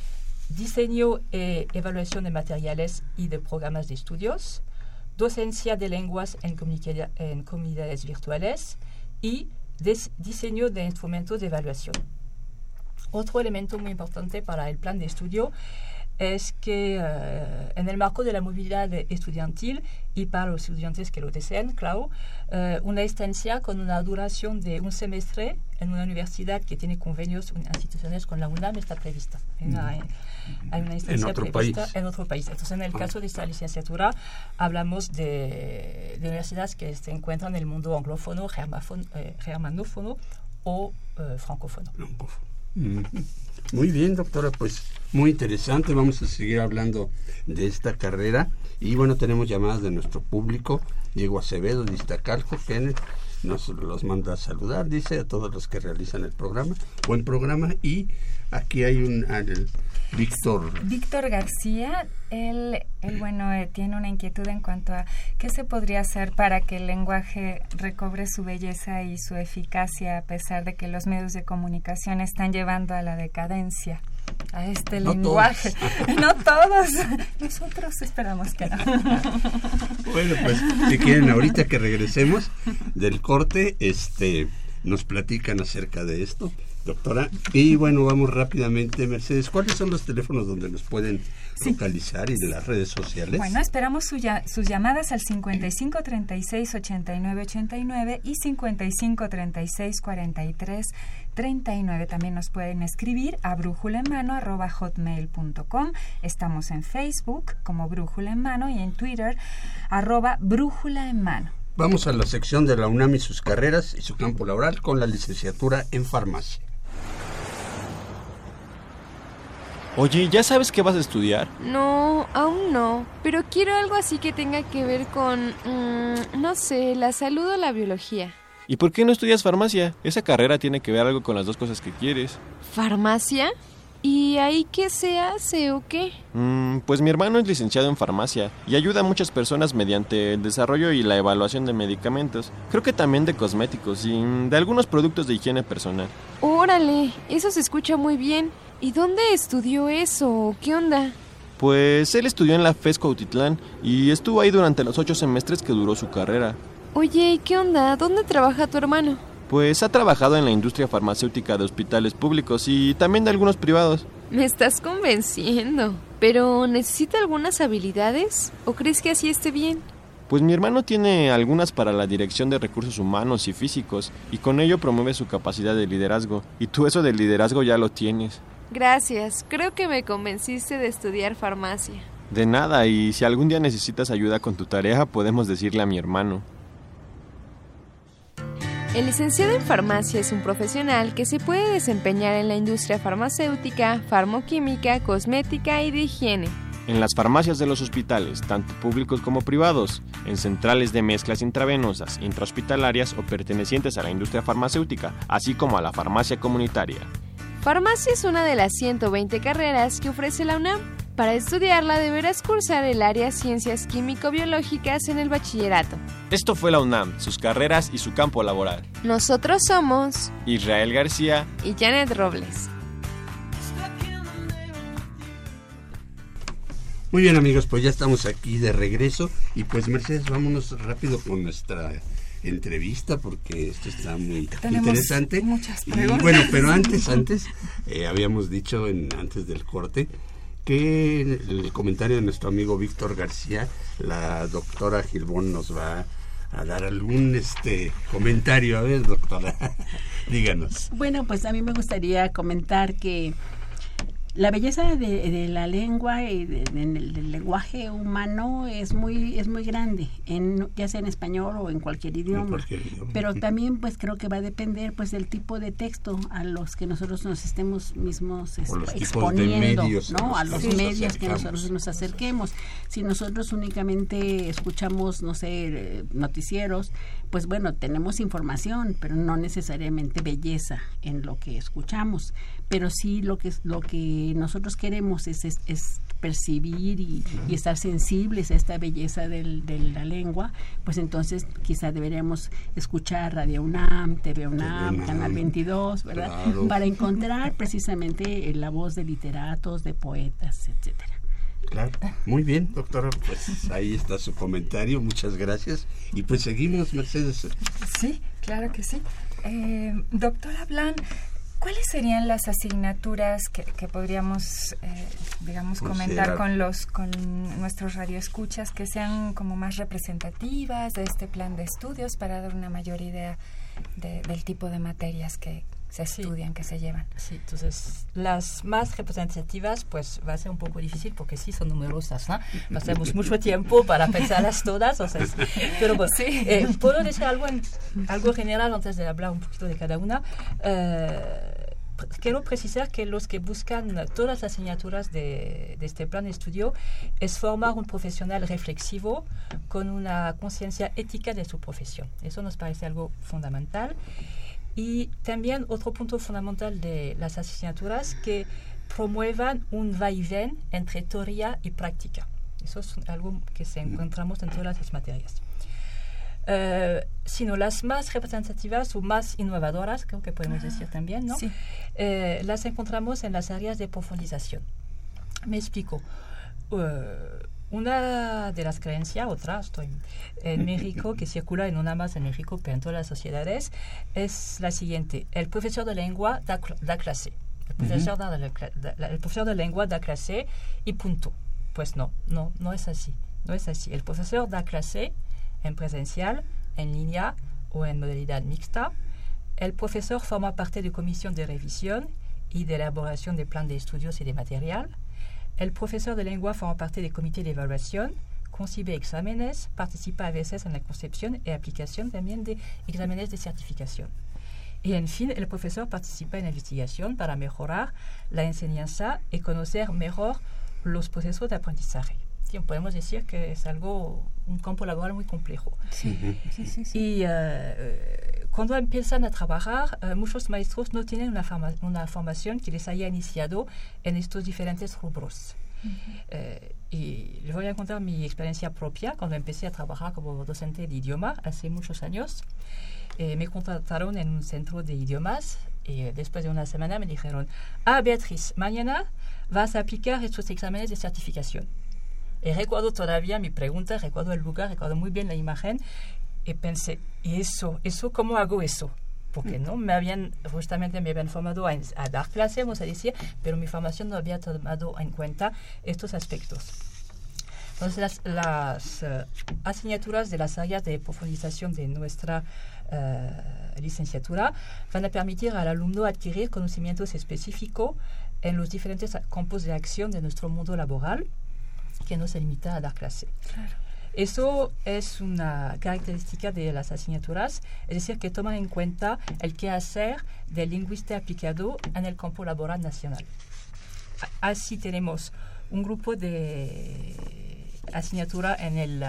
Speaker 8: diseño e evaluación de materiales y de programas de estudios, docencia de lenguas en, en comunidades virtuales y diseño de instrumentos de evaluación. Otro elemento muy importante para el plan de estudio es que uh, en el marco de la movilidad estudiantil y para los estudiantes que lo deseen, claro, uh, una estancia con una duración de un semestre en una universidad que tiene convenios instituciones con la UNAM está prevista. Mm. Hay, hay una instancia
Speaker 1: en otro
Speaker 8: prevista
Speaker 1: país.
Speaker 8: en otro país. Entonces, en el
Speaker 1: Ah.
Speaker 8: caso de esta licenciatura, hablamos de, de universidades que se encuentran en el mundo anglófono, eh, germanófono o eh, francófono.
Speaker 1: Mm. Muy bien, doctora, pues muy interesante. Vamos a seguir hablando de esta carrera. Y bueno, tenemos llamadas de nuestro público. Diego Acevedo de Iztacalco, que nos los manda a saludar, dice a todos los que realizan el programa. Buen programa. Y aquí hay un al- Víctor.
Speaker 2: Víctor García, él, él bueno, eh, tiene una inquietud en cuanto a qué se podría hacer para que el lenguaje recobre su belleza y su eficacia a pesar de que los medios de comunicación están llevando a la decadencia a este
Speaker 1: No
Speaker 2: lenguaje. no todos. Nosotros esperamos que no.
Speaker 1: Bueno, pues si quieren ahorita que regresemos del corte, este nos platican acerca de esto doctora. Y bueno, vamos rápidamente, Mercedes. ¿Cuáles son los teléfonos donde nos pueden localizar y de las redes sociales?
Speaker 2: Bueno, esperamos sus llamadas al 55 36 89 89 y 55 36 43 39. También nos pueden escribir a brújula en mano arroba hotmail.com. Estamos en Facebook como Brújula en Mano y en Twitter arroba Brújula en Mano.
Speaker 1: Vamos a la sección de la UNAM y sus carreras y su campo laboral con la licenciatura en farmacia.
Speaker 9: Oye, ¿ya sabes qué vas a estudiar?
Speaker 5: No, aún no, pero quiero algo así que tenga que ver con, mm, no sé, la salud o la biología.
Speaker 9: ¿Y por qué no estudias farmacia? Esa carrera tiene que ver algo con las dos cosas que quieres.
Speaker 5: ¿Farmacia? ¿Y ahí qué se hace o qué?
Speaker 9: Mm, pues mi hermano es licenciado en farmacia y ayuda a muchas personas mediante el desarrollo y la evaluación de medicamentos. Creo que también de cosméticos y de algunos productos de higiene personal.
Speaker 5: Órale, eso se escucha muy bien. ¿Y dónde estudió eso? ¿Qué onda?
Speaker 9: Pues él estudió en la FESCO Autitlán y estuvo ahí durante los ocho semestres que duró su carrera.
Speaker 5: Oye, ¿y qué onda? ¿Dónde trabaja tu hermano?
Speaker 9: Pues ha trabajado en la industria farmacéutica de hospitales públicos y también de algunos privados.
Speaker 5: Me estás convenciendo. ¿Pero necesita algunas habilidades? ¿O crees que así esté bien?
Speaker 9: Pues mi hermano tiene algunas para la dirección de recursos humanos y físicos y con ello promueve su capacidad de liderazgo. Y tú eso del liderazgo ya lo tienes.
Speaker 5: Gracias, creo que me convenciste de estudiar farmacia.
Speaker 9: De nada, y si algún día necesitas ayuda con tu tarea, podemos decirle a mi hermano.
Speaker 5: El licenciado en farmacia es un profesional que se puede desempeñar en la industria farmacéutica, farmoquímica, cosmética y de higiene.
Speaker 9: En las farmacias de los hospitales, tanto públicos como privados, en centrales de mezclas intravenosas, intrahospitalarias o pertenecientes a la industria farmacéutica, así como a la farmacia comunitaria.
Speaker 5: Farmacia es una de las 120 carreras que ofrece la UNAM. Para estudiarla deberás cursar el área Ciencias Químico-Biológicas en el bachillerato.
Speaker 9: Esto fue la UNAM, sus carreras y su campo laboral.
Speaker 5: Nosotros somos
Speaker 9: Israel García
Speaker 5: y Janet Robles.
Speaker 1: Muy bien amigos, pues ya estamos aquí de regreso y pues Mercedes, vámonos rápido con nuestra entrevista porque esto está muy interesante.
Speaker 2: Muchas
Speaker 1: preguntas. Y bueno, pero antes, antes, eh, habíamos dicho en, antes del corte que el comentario de nuestro amigo Víctor García, la doctora Gilbón nos va a dar algún este comentario. A ver, doctora, díganos.
Speaker 7: Bueno, pues a mí me gustaría comentar que la belleza de, la lengua y del lenguaje humano es muy es muy grande en ya sea en español o en cualquier idioma, pero también pues creo que va a depender pues del tipo de texto a los que nosotros nos estemos mismos exponiendo no a los medios que nosotros nos acerquemos. Si nosotros únicamente escuchamos no sé noticieros pues bueno tenemos información pero no necesariamente belleza en lo que escuchamos pero sí lo que lo que nosotros queremos es, es, percibir y, estar sensibles a esta belleza del, de la lengua, pues entonces quizá deberíamos escuchar Radio UNAM, TV UNAM, Canal 22, ¿verdad? Para encontrar precisamente la voz de literatos, de poetas, etcétera.
Speaker 1: Claro, muy bien, doctora. Pues ahí está su comentario, muchas gracias. Y pues seguimos, Mercedes.
Speaker 2: Sí, claro que sí. Eh, doctora Blan, ¿Cuáles serían las asignaturas que, podríamos, eh, digamos, comentar con los con nuestros radioescuchas que sean como más representativas de este plan de estudios para dar una mayor idea del tipo de materias que se estudian, que se llevan?
Speaker 8: Sí, entonces las más representativas, pues va a ser un poco difícil porque sí son numerosas, ¿no? Pasamos mucho tiempo para pensarlas todas, o sea, pero bueno, sí. Eh, puedo decir algo, en, algo general antes de hablar un poquito de cada una. Eh, quiero precisar que los que buscan todas las asignaturas de, este plan de estudio es formar un profesional reflexivo con una conciencia ética de su profesión. Eso nos parece algo fundamental. Y también otro punto fundamental de las asignaturas que promuevan un vaivén entre teoría y práctica. Eso es algo que se encontramos en todas las materias. Eh, sino las más representativas o más innovadoras, creo que podemos ah, decir también, ¿no? Eh, las encontramos en las áreas de profundización. Me explico. Eh, Una de las creencias, otra, estoy en México, que circula en una más en México, pero en todas las sociedades, es la siguiente. El profesor de lengua da, da clase. El profesor, da, el profesor de lengua da clase y punto. Pues no, no, no es así. No es así. El profesor da clase en presencial, en línea o en modalidad mixta. El profesor forma parte de comisión de revisión y de elaboración de plan de estudios y de material. El profesor de lengua forma parte del comité de evaluación, concibe exámenes, participa a veces en la concepción y aplicación también de exámenes de certificación. Y en fin, el profesor participa en la investigación para mejorar la enseñanza y conocer mejor los procesos de aprendizaje. podemos decir que es algo, un campo laboral muy complejo.
Speaker 2: Sí, sí, sí, sí.
Speaker 8: Y uh, cuando empiezan a trabajar, uh, muchos maestros no tienen una, forma, una, formación que les haya iniciado en estos diferentes rubros. Uh -huh. y les voy a contar mi experiencia propia cuando empecé a trabajar como docente de idioma hace muchos años. Eh, me contrataron en un centro de idiomas y después de una semana me dijeron, ah, Beatriz, mañana vas a aplicar estos exámenes de certificación. Y recuerdo todavía mi pregunta, recuerdo el lugar, recuerdo muy bien la imagen y pensé, ¿y eso? ¿Eso cómo hago eso? Porque no me habían, justamente me habían formado a, dar clase, vamos a decir, pero mi formación no había tomado en cuenta estos aspectos. Entonces, las, uh, asignaturas de las áreas de profundización de nuestra uh, licenciatura van a permitir al alumno adquirir conocimientos específicos en los diferentes campos de acción de nuestro mundo laboral, que no se limita a dar clase.
Speaker 2: Claro.
Speaker 8: Eso es una característica de las asignaturas, es decir, que toman en cuenta el quehacer del lingüista aplicado en el campo laboral nacional. Así tenemos un grupo de asignatura en el,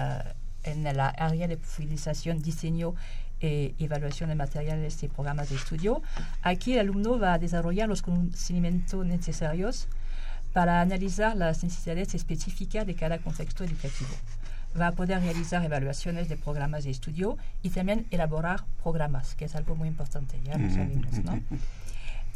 Speaker 8: en la área de profundización, diseño e evaluación de materiales y programas de estudio. Aquí el alumno va a desarrollar los conocimientos necesarios para analizar las necesidades específicas de cada contexto educativo. Va a poder realizar evaluaciones de programas de estudio y también elaborar programas, que es algo muy importante, ya lo sabemos, ¿no?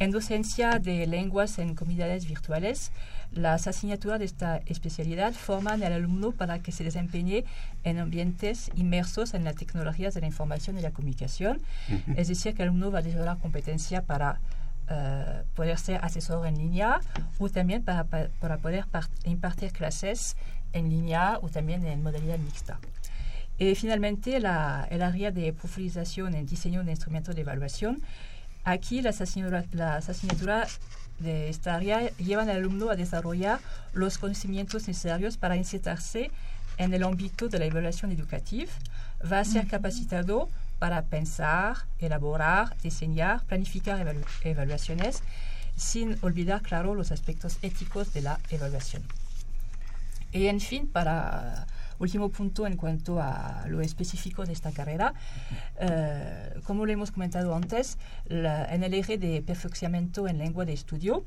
Speaker 8: En docencia de lenguas en comunidades virtuales, las asignaturas de esta especialidad forman al alumno para que se desempeñe en ambientes inmersos en las tecnologías de la información y la comunicación. Uh -huh. Es decir, que el alumno va a desarrollar competencia para uh, poder ser asesor en línea o también para, para poder impartir clases en línea o también en modalidad mixta. Y finalmente, la, el área de profundización en diseño de instrumentos de evaluación Aquí las asignaturas, las asignaturas de esta área llevan al alumno a desarrollar los conocimientos necesarios para insertarse en el ámbito de la evaluación educativa. Va a ser capacitado para pensar, elaborar, diseñar, planificar evalu evaluaciones, sin olvidar, claro, los aspectos éticos de la evaluación. Y en fin, para último punto en cuanto a lo específico de esta carrera. Uh, como lo hemos comentado antes, la, en el eje de perfeccionamiento en lengua de estudio,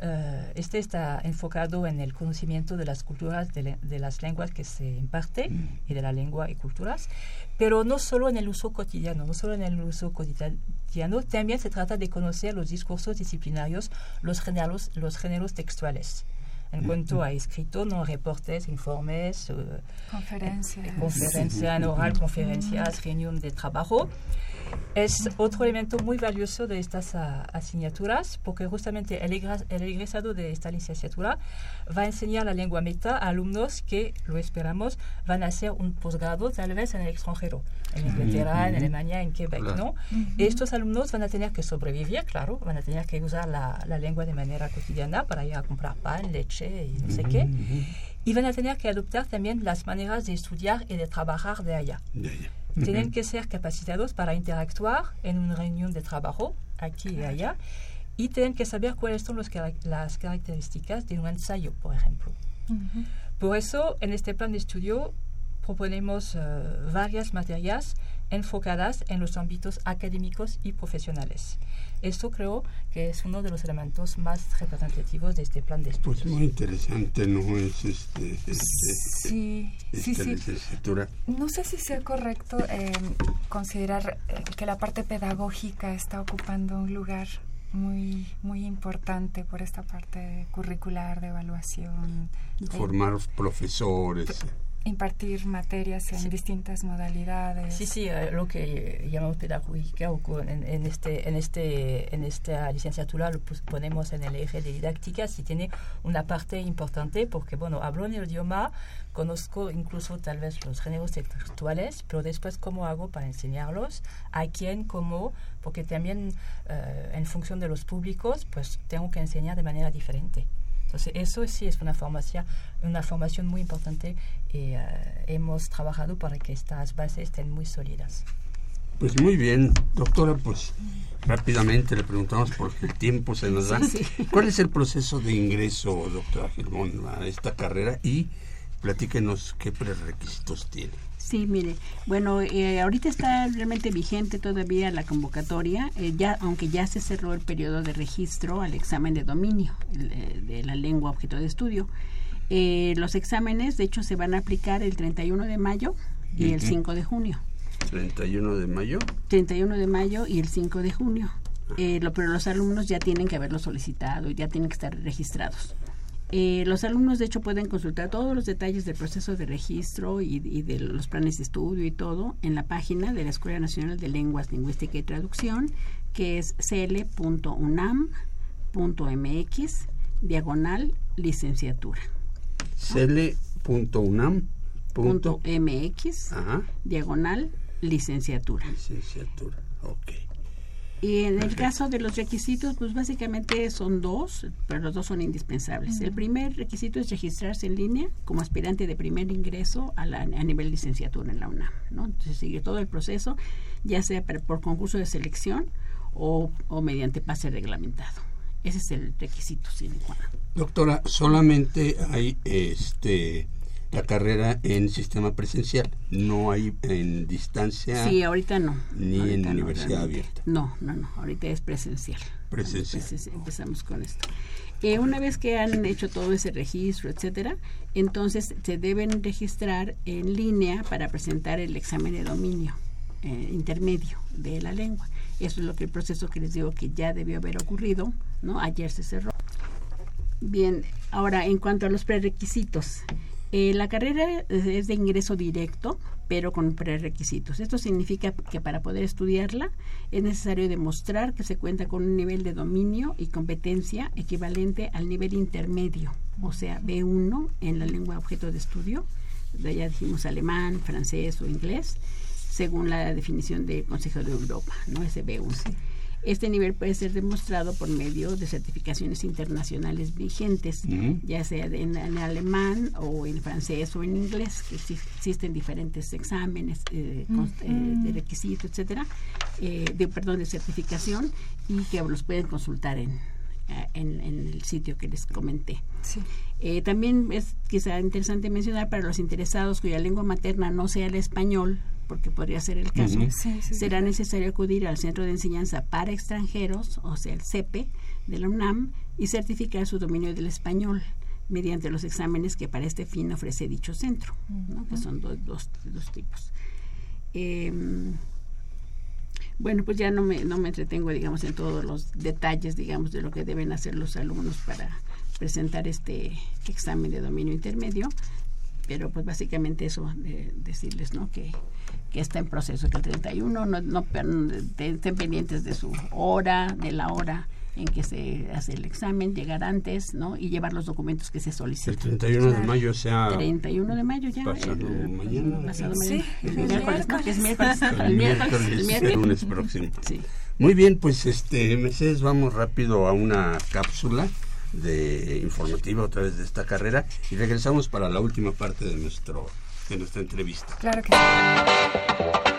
Speaker 8: Uh, este está enfocado en el conocimiento de las culturas, de, le, de, las lenguas que se imparte mm. y de la lengua y culturas, pero no solo en el uso cotidiano, no solo en el uso cotidiano, también se trata de conocer los discursos disciplinarios, los géneros, los géneros textuales en cuanto a escrito, no reportes, informes, uh,
Speaker 2: conferencias,
Speaker 8: conferencia en oral, conferencias, reunión de trabajo. Es otro elemento muy valioso de estas uh, asignaturas porque justamente el, el, egresado de esta licenciatura va a enseñar la lengua meta a alumnos que, lo esperamos, van a hacer un posgrado tal vez en el extranjero, en Inglaterra, en Alemania, en Quebec, claro. ¿no? Estos alumnos van a tener que sobrevivir, claro, van a tener que usar la, la lengua de manera cotidiana para ir a comprar pan, leche y no sé qué. Y van a tener que adoptar también las maneras de estudiar y de trabajar de allá.
Speaker 1: De allá.
Speaker 8: Tienen que ser capacitados para interactuar en una reunión de trabajo aquí y allá y tienen que saber cuáles son los, las características de un ensayo, por ejemplo. Uh -huh. Por eso, en este plan de estudio proponemos uh, varias materias enfocadas en los ámbitos académicos y profesionales. Esto creo que es uno de los elementos más representativos de este plan de estudios.
Speaker 1: Pues muy interesante, ¿no? Es este, este
Speaker 2: sí,
Speaker 1: esta
Speaker 2: sí, sí. No sé si sea correcto eh, considerar eh, que la parte pedagógica está ocupando un lugar muy, muy importante por esta parte curricular de evaluación.
Speaker 1: Formar profesores
Speaker 2: impartir materias en distintas modalidades.
Speaker 8: Sí, sí, eh, lo que llamamos pedagógica en, en, este, en, este, en esta licenciatura lo ponemos en el eje de didáctica, sí tiene una parte importante porque, bueno, hablo en el idioma, conozco incluso tal vez los géneros textuales, pero después cómo hago para enseñarlos, a quién, cómo, porque también eh, en función de los públicos, pues tengo que enseñar de manera diferente. Entonces, eso sí es una formación, una formación muy importante y eh, hemos trabajado para que estas bases estén muy sólidas.
Speaker 1: Pues muy bien, doctora, pues rápidamente le preguntamos por el tiempo se nos da. ¿Cuál es el proceso de ingreso, doctora Germón, a esta carrera y platíquenos qué prerequisitos tiene?
Speaker 7: Sí, mire, bueno, eh, ahorita está realmente vigente todavía la convocatoria, eh, ya aunque ya se cerró el periodo de registro al examen de dominio eh, de la lengua objeto de estudio. Los exámenes, de hecho, se van a aplicar el 31 de mayo y el 5 de junio.
Speaker 1: 31 de mayo.
Speaker 7: 31 de mayo y el 5 de junio. lo, pero los alumnos ya tienen que haberlo solicitado y ya tienen que estar registrados. Eh, los alumnos, de hecho, pueden consultar todos los detalles del proceso de registro y, de los planes de estudio y todo en la página de la Escuela Nacional de Lenguas, Lingüística y Traducción, que es cl.unam.mx, diagonal licenciatura.
Speaker 1: cl.unam.mx,
Speaker 7: diagonal licenciatura.
Speaker 1: Licenciatura, ok.
Speaker 7: Y en el caso de los requisitos, pues básicamente son dos, pero los dos son indispensables. El primer requisito es registrarse en línea como aspirante de primer ingreso a, la, a nivel licenciatura en la UNAM. ¿no? Entonces sigue todo el proceso, ya sea por concurso de selección o, o mediante pase reglamentado. Ese es el requisito sine qua
Speaker 1: Doctora, solamente hay este la carrera en sistema presencial, no hay en distancia.
Speaker 7: Sí, ahorita no.
Speaker 1: Ni en universidad abierta.
Speaker 7: No, no, no, ahorita es presencial.
Speaker 1: Presencial.
Speaker 7: empezamos con esto. Eh, una vez que han hecho todo ese registro, etcétera, entonces se deben registrar en línea para presentar el examen de dominio eh, intermedio de la lengua. Eso es lo que el proceso que les digo que ya debió haber ocurrido, ¿no? Ayer se cerró. Bien, ahora en cuanto a los prerequisitos, eh, la carrera es de ingreso directo, pero con prerequisitos. Esto significa que para poder estudiarla es necesario demostrar que se cuenta con un nivel de dominio y competencia equivalente al nivel intermedio, o sea, B1 en la lengua objeto de estudio, ya dijimos alemán, francés o inglés, según la definición del Consejo de Europa, ¿no? Ese B1. Este nivel puede ser demostrado por medio de certificaciones internacionales vigentes, ya sea en, alemán o en francés o en inglés, que existen diferentes exámenes eh, eh, de requisito, etcétera, eh, de perdón, de certificación y que los pueden consultar en, en, el sitio que les comenté. también es quizá interesante mencionar para los interesados cuya lengua materna no sea el español, porque podría ser el caso, será necesario acudir al Centro de Enseñanza para Extranjeros, o sea, el CEPE, de la UNAM, y certificar su dominio del español mediante los exámenes que para este fin ofrece dicho centro, que son dos, dos, tipos. Em, bueno, pues ya no me, no me entretengo, digamos, en todos los detalles, digamos, de lo que deben hacer los alumnos para presentar este examen de dominio intermedio, pero pues básicamente eso, de decirles, ¿no? Que que está en proceso, que el 31 no, no, estén pendientes de su hora, de la hora en que se hace el examen, llegar antes, ¿no? Y llevar los documentos que se solicitan.
Speaker 1: El 31 de mayo sea...
Speaker 7: 31 de mayo ya.
Speaker 1: Pasado mañana.
Speaker 7: Pasado mañana.
Speaker 1: El
Speaker 7: miércoles, ¿no?
Speaker 1: Que es miércoles. El miércoles, el lunes próximo. Sí. Muy bien, pues este, Mercedes, vamos rápido a una cápsula de informativa otra vez de esta carrera y regresamos para la última parte de nuestro de nuestra entrevista.
Speaker 2: Claro que sí.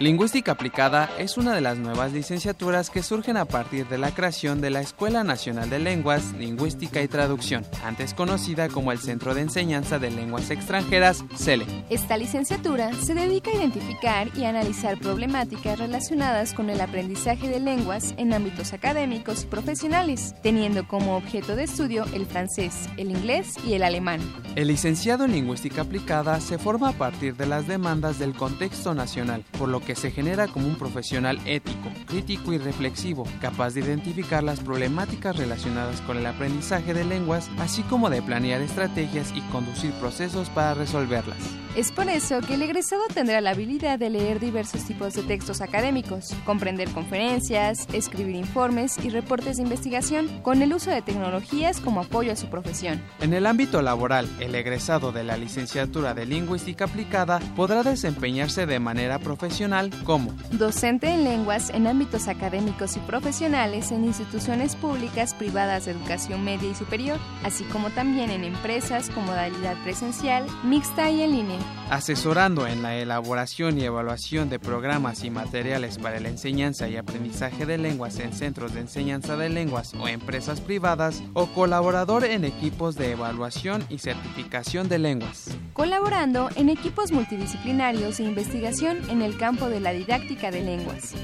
Speaker 6: Lingüística aplicada es una de las nuevas licenciaturas que surgen a partir de la creación de la Escuela Nacional de Lenguas, Lingüística y Traducción, antes conocida como el Centro de Enseñanza de Lenguas Extranjeras, CELE.
Speaker 5: Esta licenciatura se dedica a identificar y analizar problemáticas relacionadas con el aprendizaje de lenguas en ámbitos académicos y profesionales, teniendo como objeto de estudio el francés, el inglés y el alemán.
Speaker 6: El licenciado en Lingüística aplicada se forma a partir de las demandas del contexto nacional, por lo que que se genera como un profesional ético, crítico y reflexivo, capaz de identificar las problemáticas relacionadas con el aprendizaje de lenguas, así como de planear estrategias y conducir procesos para resolverlas.
Speaker 5: Es por eso que el egresado tendrá la habilidad de leer diversos tipos de textos académicos, comprender conferencias, escribir informes y reportes de investigación con el uso de tecnologías como apoyo a su profesión.
Speaker 6: En el ámbito laboral, el egresado de la licenciatura de Lingüística Aplicada podrá desempeñarse de manera profesional como
Speaker 5: docente en lenguas en ámbitos académicos y profesionales en instituciones públicas privadas de educación media y superior, así como también en empresas con modalidad presencial, mixta y en línea
Speaker 6: asesorando en la elaboración y evaluación de programas y materiales para la enseñanza y aprendizaje de lenguas en centros de enseñanza de lenguas o empresas privadas, o colaborador en equipos de evaluación y certificación de lenguas.
Speaker 5: Colaborando en equipos multidisciplinarios e investigación en el campo de la didáctica de lenguas.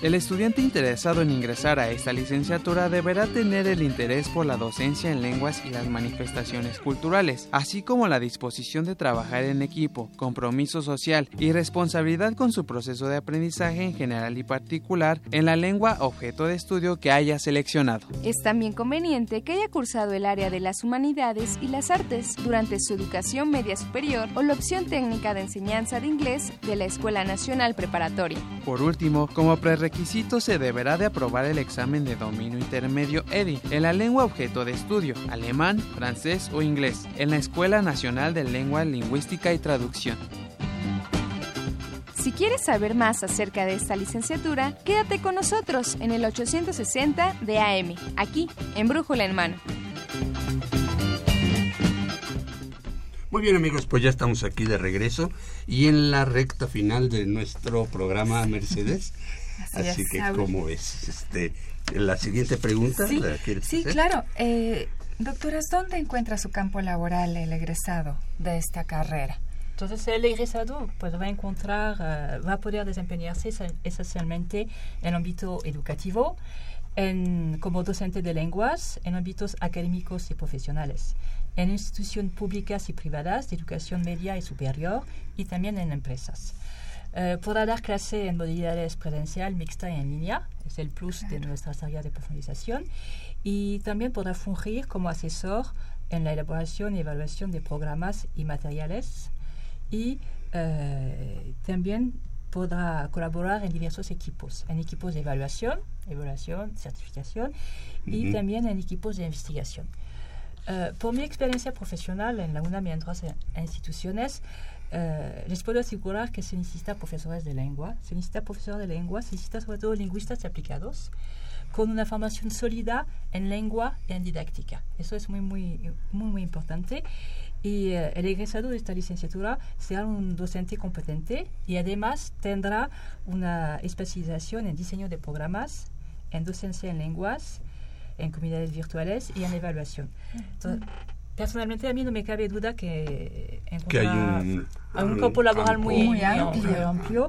Speaker 6: El estudiante interesado en ingresar a esta licenciatura deberá tener el interés por la docencia en lenguas y las manifestaciones culturales, así como la disposición de trabajar en equipo, compromiso social y responsabilidad con su proceso de aprendizaje en general y particular en la lengua objeto de estudio que haya seleccionado.
Speaker 5: Es también conveniente que haya cursado el área de las humanidades y las artes durante su educación media superior o la opción técnica de enseñanza de inglés de la Escuela Nacional Preparatoria.
Speaker 6: Por último, como prerequisito requisito se deberá de aprobar el examen de dominio intermedio EDI en la lengua objeto de estudio, alemán, francés o inglés, en la Escuela Nacional de Lengua, Lingüística y Traducción.
Speaker 5: Si quieres saber más acerca de esta licenciatura, quédate con nosotros en el 860 de AM, aquí en Brújula en Mano.
Speaker 1: Muy bien amigos, pues ya estamos aquí de regreso y en la recta final de nuestro programa Mercedes. Así, que, ¿cómo ves? Este, la siguiente pregunta.
Speaker 2: Sí, sí claro. Eh, doctoras, ¿dónde encuentra su campo laboral el egresado de esta carrera?
Speaker 8: Entonces el egresado pues, va a encontrar, uh, va a poder desempeñarse esencialmente en el ámbito educativo, en, como docente de lenguas, en ámbitos académicos y profesionales, en instituciones públicas y privadas de educación media y superior y también en empresas. Eh, podrá dar clase en modalidades presencial, mixta y en línea, es el plus de nuestra áreas de profundización, y también podrá fungir como asesor en la elaboración y evaluación de programas y materiales, y eh, también podrá colaborar en diversos equipos, en equipos de evaluación, evaluación, certificación, y también en equipos de investigación. Eh, por mi experiencia profesional en la UNAM y en otras instituciones, eh, les puedo asegurar que se necesita profesores de lengua, se necesita profesores de lengua, se necesita sobre todo lingüistas aplicados con una formación sólida en lengua y en didáctica. Eso es muy, muy, muy, muy importante. Y eh, el egresado de esta licenciatura será un docente competente y además tendrá una especialización en diseño de programas, en docencia en lenguas, en comunidades virtuales y en evaluación. Personalmente a mí no me cabe duda que,
Speaker 1: que hay un,
Speaker 8: un, campo laboral muy, amplio,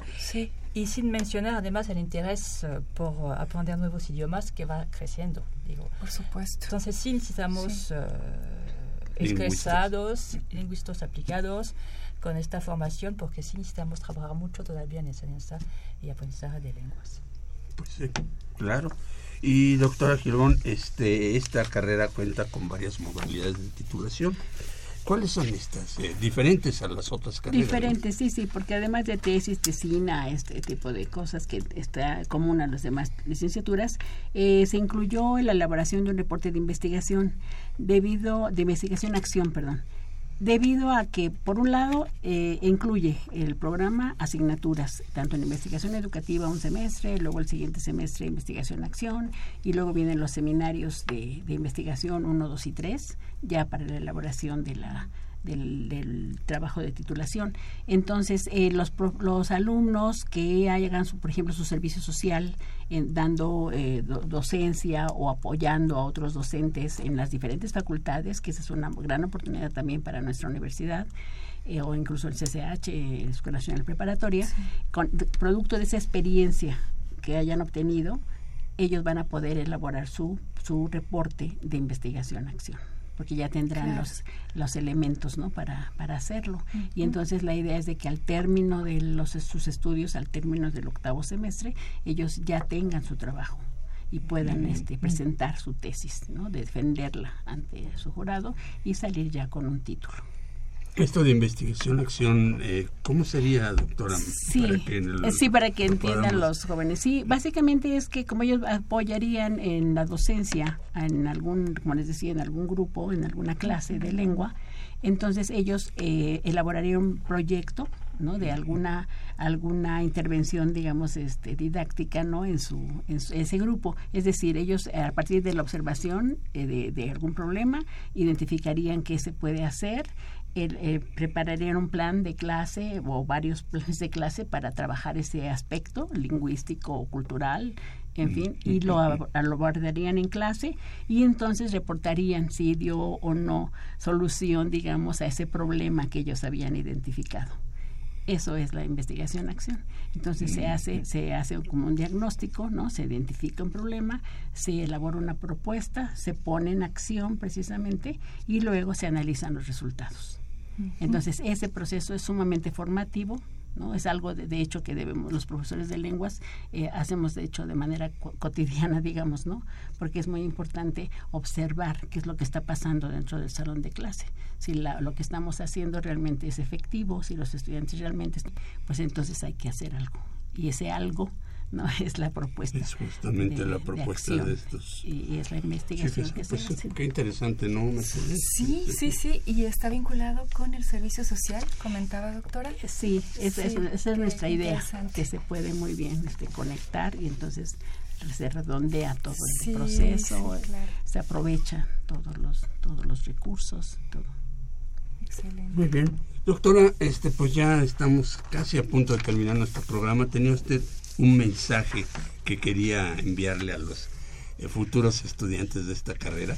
Speaker 8: y sin mencionar además el interés eh, por aprender nuevos idiomas que va creciendo. Digo.
Speaker 2: Por supuesto.
Speaker 8: Entonces sí necesitamos expresados, eh, lingüistas aplicados con esta formación porque sí necesitamos trabajar mucho todavía en enseñanza y aprendizaje de lenguas.
Speaker 1: Pues sí, claro. Y doctora Girón, este, esta carrera cuenta con varias modalidades de titulación. ¿Cuáles son estas? Eh, diferentes a las otras carreras.
Speaker 7: Diferentes, sí, sí, porque además de tesis, tesina, este tipo de cosas que está común a las demás licenciaturas, eh, se incluyó en la elaboración de un reporte de investigación debido, de investigación acción, perdón, debido a que, por un lado, eh, incluye el programa asignaturas, tanto en investigación educativa un semestre, luego el siguiente semestre investigación acción, y luego vienen los seminarios de, de investigación 1, 2 y 3, ya para la elaboración de la del, trabajo de titulación. Entonces, eh, los, los alumnos que hagan, su, por ejemplo, su servicio social, dando eh, docencia o apoyando a otros docentes en las diferentes facultades, que esa es una gran oportunidad también para nuestra universidad, eh, o incluso el CCH, la Escuela Nacional Preparatoria, con, producto de esa experiencia que hayan obtenido, ellos van a poder elaborar su, su reporte de investigación-acción porque ya tendrán los, los elementos ¿no? para, para hacerlo. Y entonces la idea es de que al término de los, sus estudios, al término del octavo semestre, ellos ya tengan su trabajo y puedan este, presentar su tesis, ¿no? defenderla ante su jurado y salir ya con un título.
Speaker 1: Esto de investigación, acción, eh, ¿cómo sería, doctora?
Speaker 7: Sí, para que, eh, sí, para que entiendan los jóvenes. Sí, básicamente es que como ellos apoyarían en la docencia, en algún, como les decía, en algún grupo, en alguna clase de lengua, entonces ellos eh, elaborarían un proyecto ¿no? de alguna alguna intervención digamos este didáctica no en su, en ese grupo es decir ellos a partir de la observación de, de, algún problema identificarían qué se puede hacer eh, prepararían un plan de clase o varios planes de clase para trabajar ese aspecto lingüístico o cultural, en fin, y lo, abordarían en clase y entonces reportarían si dio o no solución, digamos, a ese problema que ellos habían identificado. Eso es la investigación-acción. Entonces se hace, se hace como un diagnóstico, ¿no? Se identifica un problema, se elabora una propuesta, se pone en acción precisamente y luego se analizan los resultados. Entonces, ese proceso es sumamente formativo, ¿no? Es algo, de, hecho, que debemos, los profesores de lenguas eh, hacemos, de hecho, de manera cotidiana, digamos, ¿no? Porque es muy importante observar qué es lo que está pasando dentro del salón de clase. Si lo que estamos haciendo realmente es efectivo, si los estudiantes realmente, pues entonces hay que hacer algo. Y ese algo no es la propuesta.
Speaker 1: Es justamente la propuesta de, estos.
Speaker 7: Y, es la investigación que se pues, hace.
Speaker 1: Qué interesante, ¿no?
Speaker 2: Sí, sí, sí, y está vinculado con el servicio social, comentaba doctora.
Speaker 7: Sí, esa, es, nuestra idea, que se puede muy bien este, conectar y entonces se redondea todo el proceso, se aprovecha todos los, todos los recursos, todo.
Speaker 1: Excelente. Muy bien. Doctora, este pues ya estamos casi a punto de terminar nuestro programa. ¿Tenía usted un mensaje que quería enviarle a los eh, futuros estudiantes de esta carrera.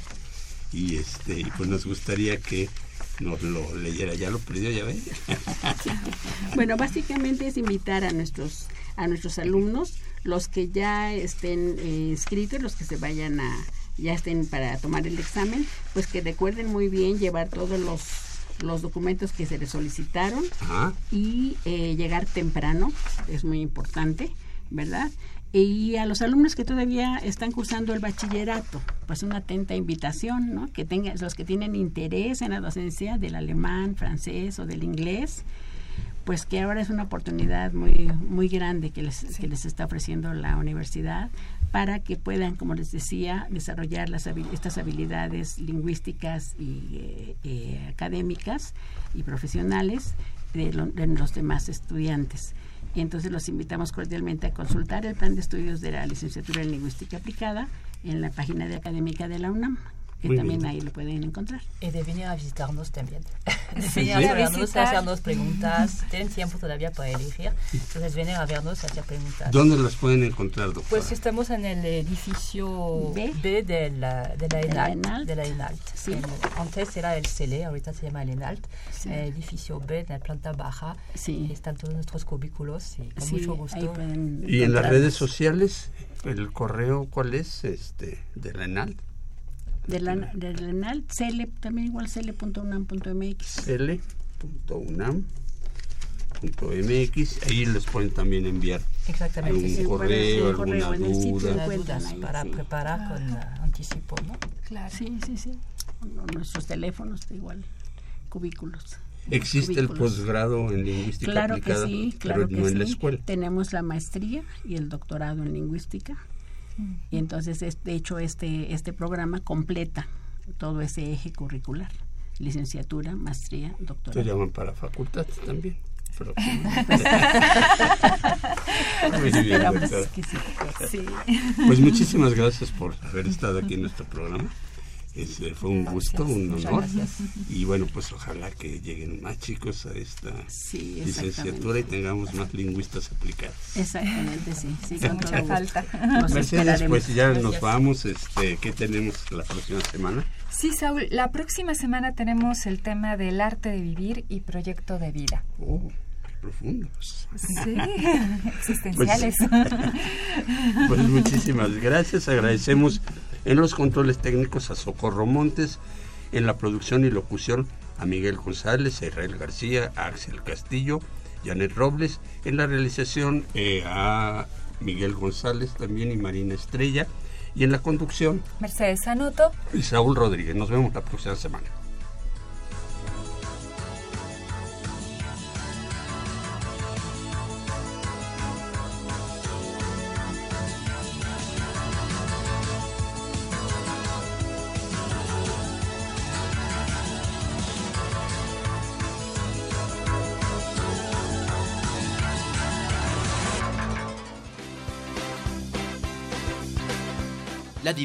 Speaker 1: Y este pues nos gustaría que nos lo leyera. Ya lo perdió ya ve.
Speaker 7: Bueno básicamente es invitar a nuestros a nuestros alumnos los que ya estén eh, inscritos los que se vayan a ya estén para tomar el examen pues que recuerden muy bien llevar todos los los documentos que se les solicitaron y eh, llegar temprano es muy importante ¿verdad? Y a los alumnos que todavía están cursando el bachillerato, pues una atenta invitación, ¿no? Que tengan, los que tienen interés en la docencia del alemán, francés o del inglés, pues que ahora es una oportunidad muy, muy grande que les, que les está ofreciendo la universidad para que puedan, como les decía, desarrollar las estas habilidades lingüísticas y eh, eh, académicas y profesionales de, de los demás estudiantes. Y entonces los invitamos cordialmente a consultar el plan de estudios de la licenciatura en lingüística aplicada en la página de académica de la UNAM que también ahí lo pueden encontrar.
Speaker 8: Y de venir a visitarnos también. de venir a vernos, hacernos preguntas. Tienen tiempo todavía para elegir. Entonces venir a vernos, hacer preguntas.
Speaker 1: ¿Dónde las pueden encontrar, doctora?
Speaker 8: Pues estamos en el edificio B, de, la, de la ENALT. De la ENALT. Sí. antes era el CELE, ahorita se llama el ENALT. El edificio B, en la planta baja. Sí. Están todos nuestros cubículos y con mucho gusto.
Speaker 1: ¿Y en las redes sociales? ¿El correo cuál es este de la ENALT?
Speaker 7: De la, de la ENAL, cele, también igual cele.unam.mx.
Speaker 1: Cele.unam.mx, ahí les pueden también enviar
Speaker 8: Exactamente.
Speaker 1: un correo, alguna duda.
Speaker 8: para preparar con anticipo, ¿no?
Speaker 7: Claro. Sí, sí, sí. Nuestros teléfonos, igual, cubículos.
Speaker 1: ¿Existe el posgrado en lingüística
Speaker 7: claro
Speaker 1: aplicada?
Speaker 7: Que sí, claro que en la escuela. Tenemos la maestría y el doctorado en lingüística y entonces, de hecho, este, este programa completa todo ese eje curricular. Licenciatura, maestría, doctorado.
Speaker 1: ¿Se llaman para facultad también? Pues muchísimas gracias por haber estado aquí en nuestro programa. Este, fue un gusto, un honor. Y bueno, pues ojalá que lleguen más chicos a esta licenciatura y tengamos más lingüistas aplicados.
Speaker 7: Exactamente, sí, sí, con mucha falta.
Speaker 1: Mercedes, pues ya nos vamos. Este, ¿Qué tenemos la próxima semana?
Speaker 2: Sí, Saúl, la próxima semana tenemos el tema del arte de vivir y proyecto de vida.
Speaker 1: Oh profundos.
Speaker 2: Sí, existenciales.
Speaker 1: Pues, pues, muchísimas gracias. Agradecemos en los controles técnicos a Socorro Montes En la producción y locución a Miguel González, a Israel García, a Axel Castillo, Janet Robles. En la realización eh, a Miguel González también y Marina Estrella. Y en la conducción,
Speaker 2: Mercedes Anoto.
Speaker 1: y Saúl Rodríguez. Nos vemos la próxima semana.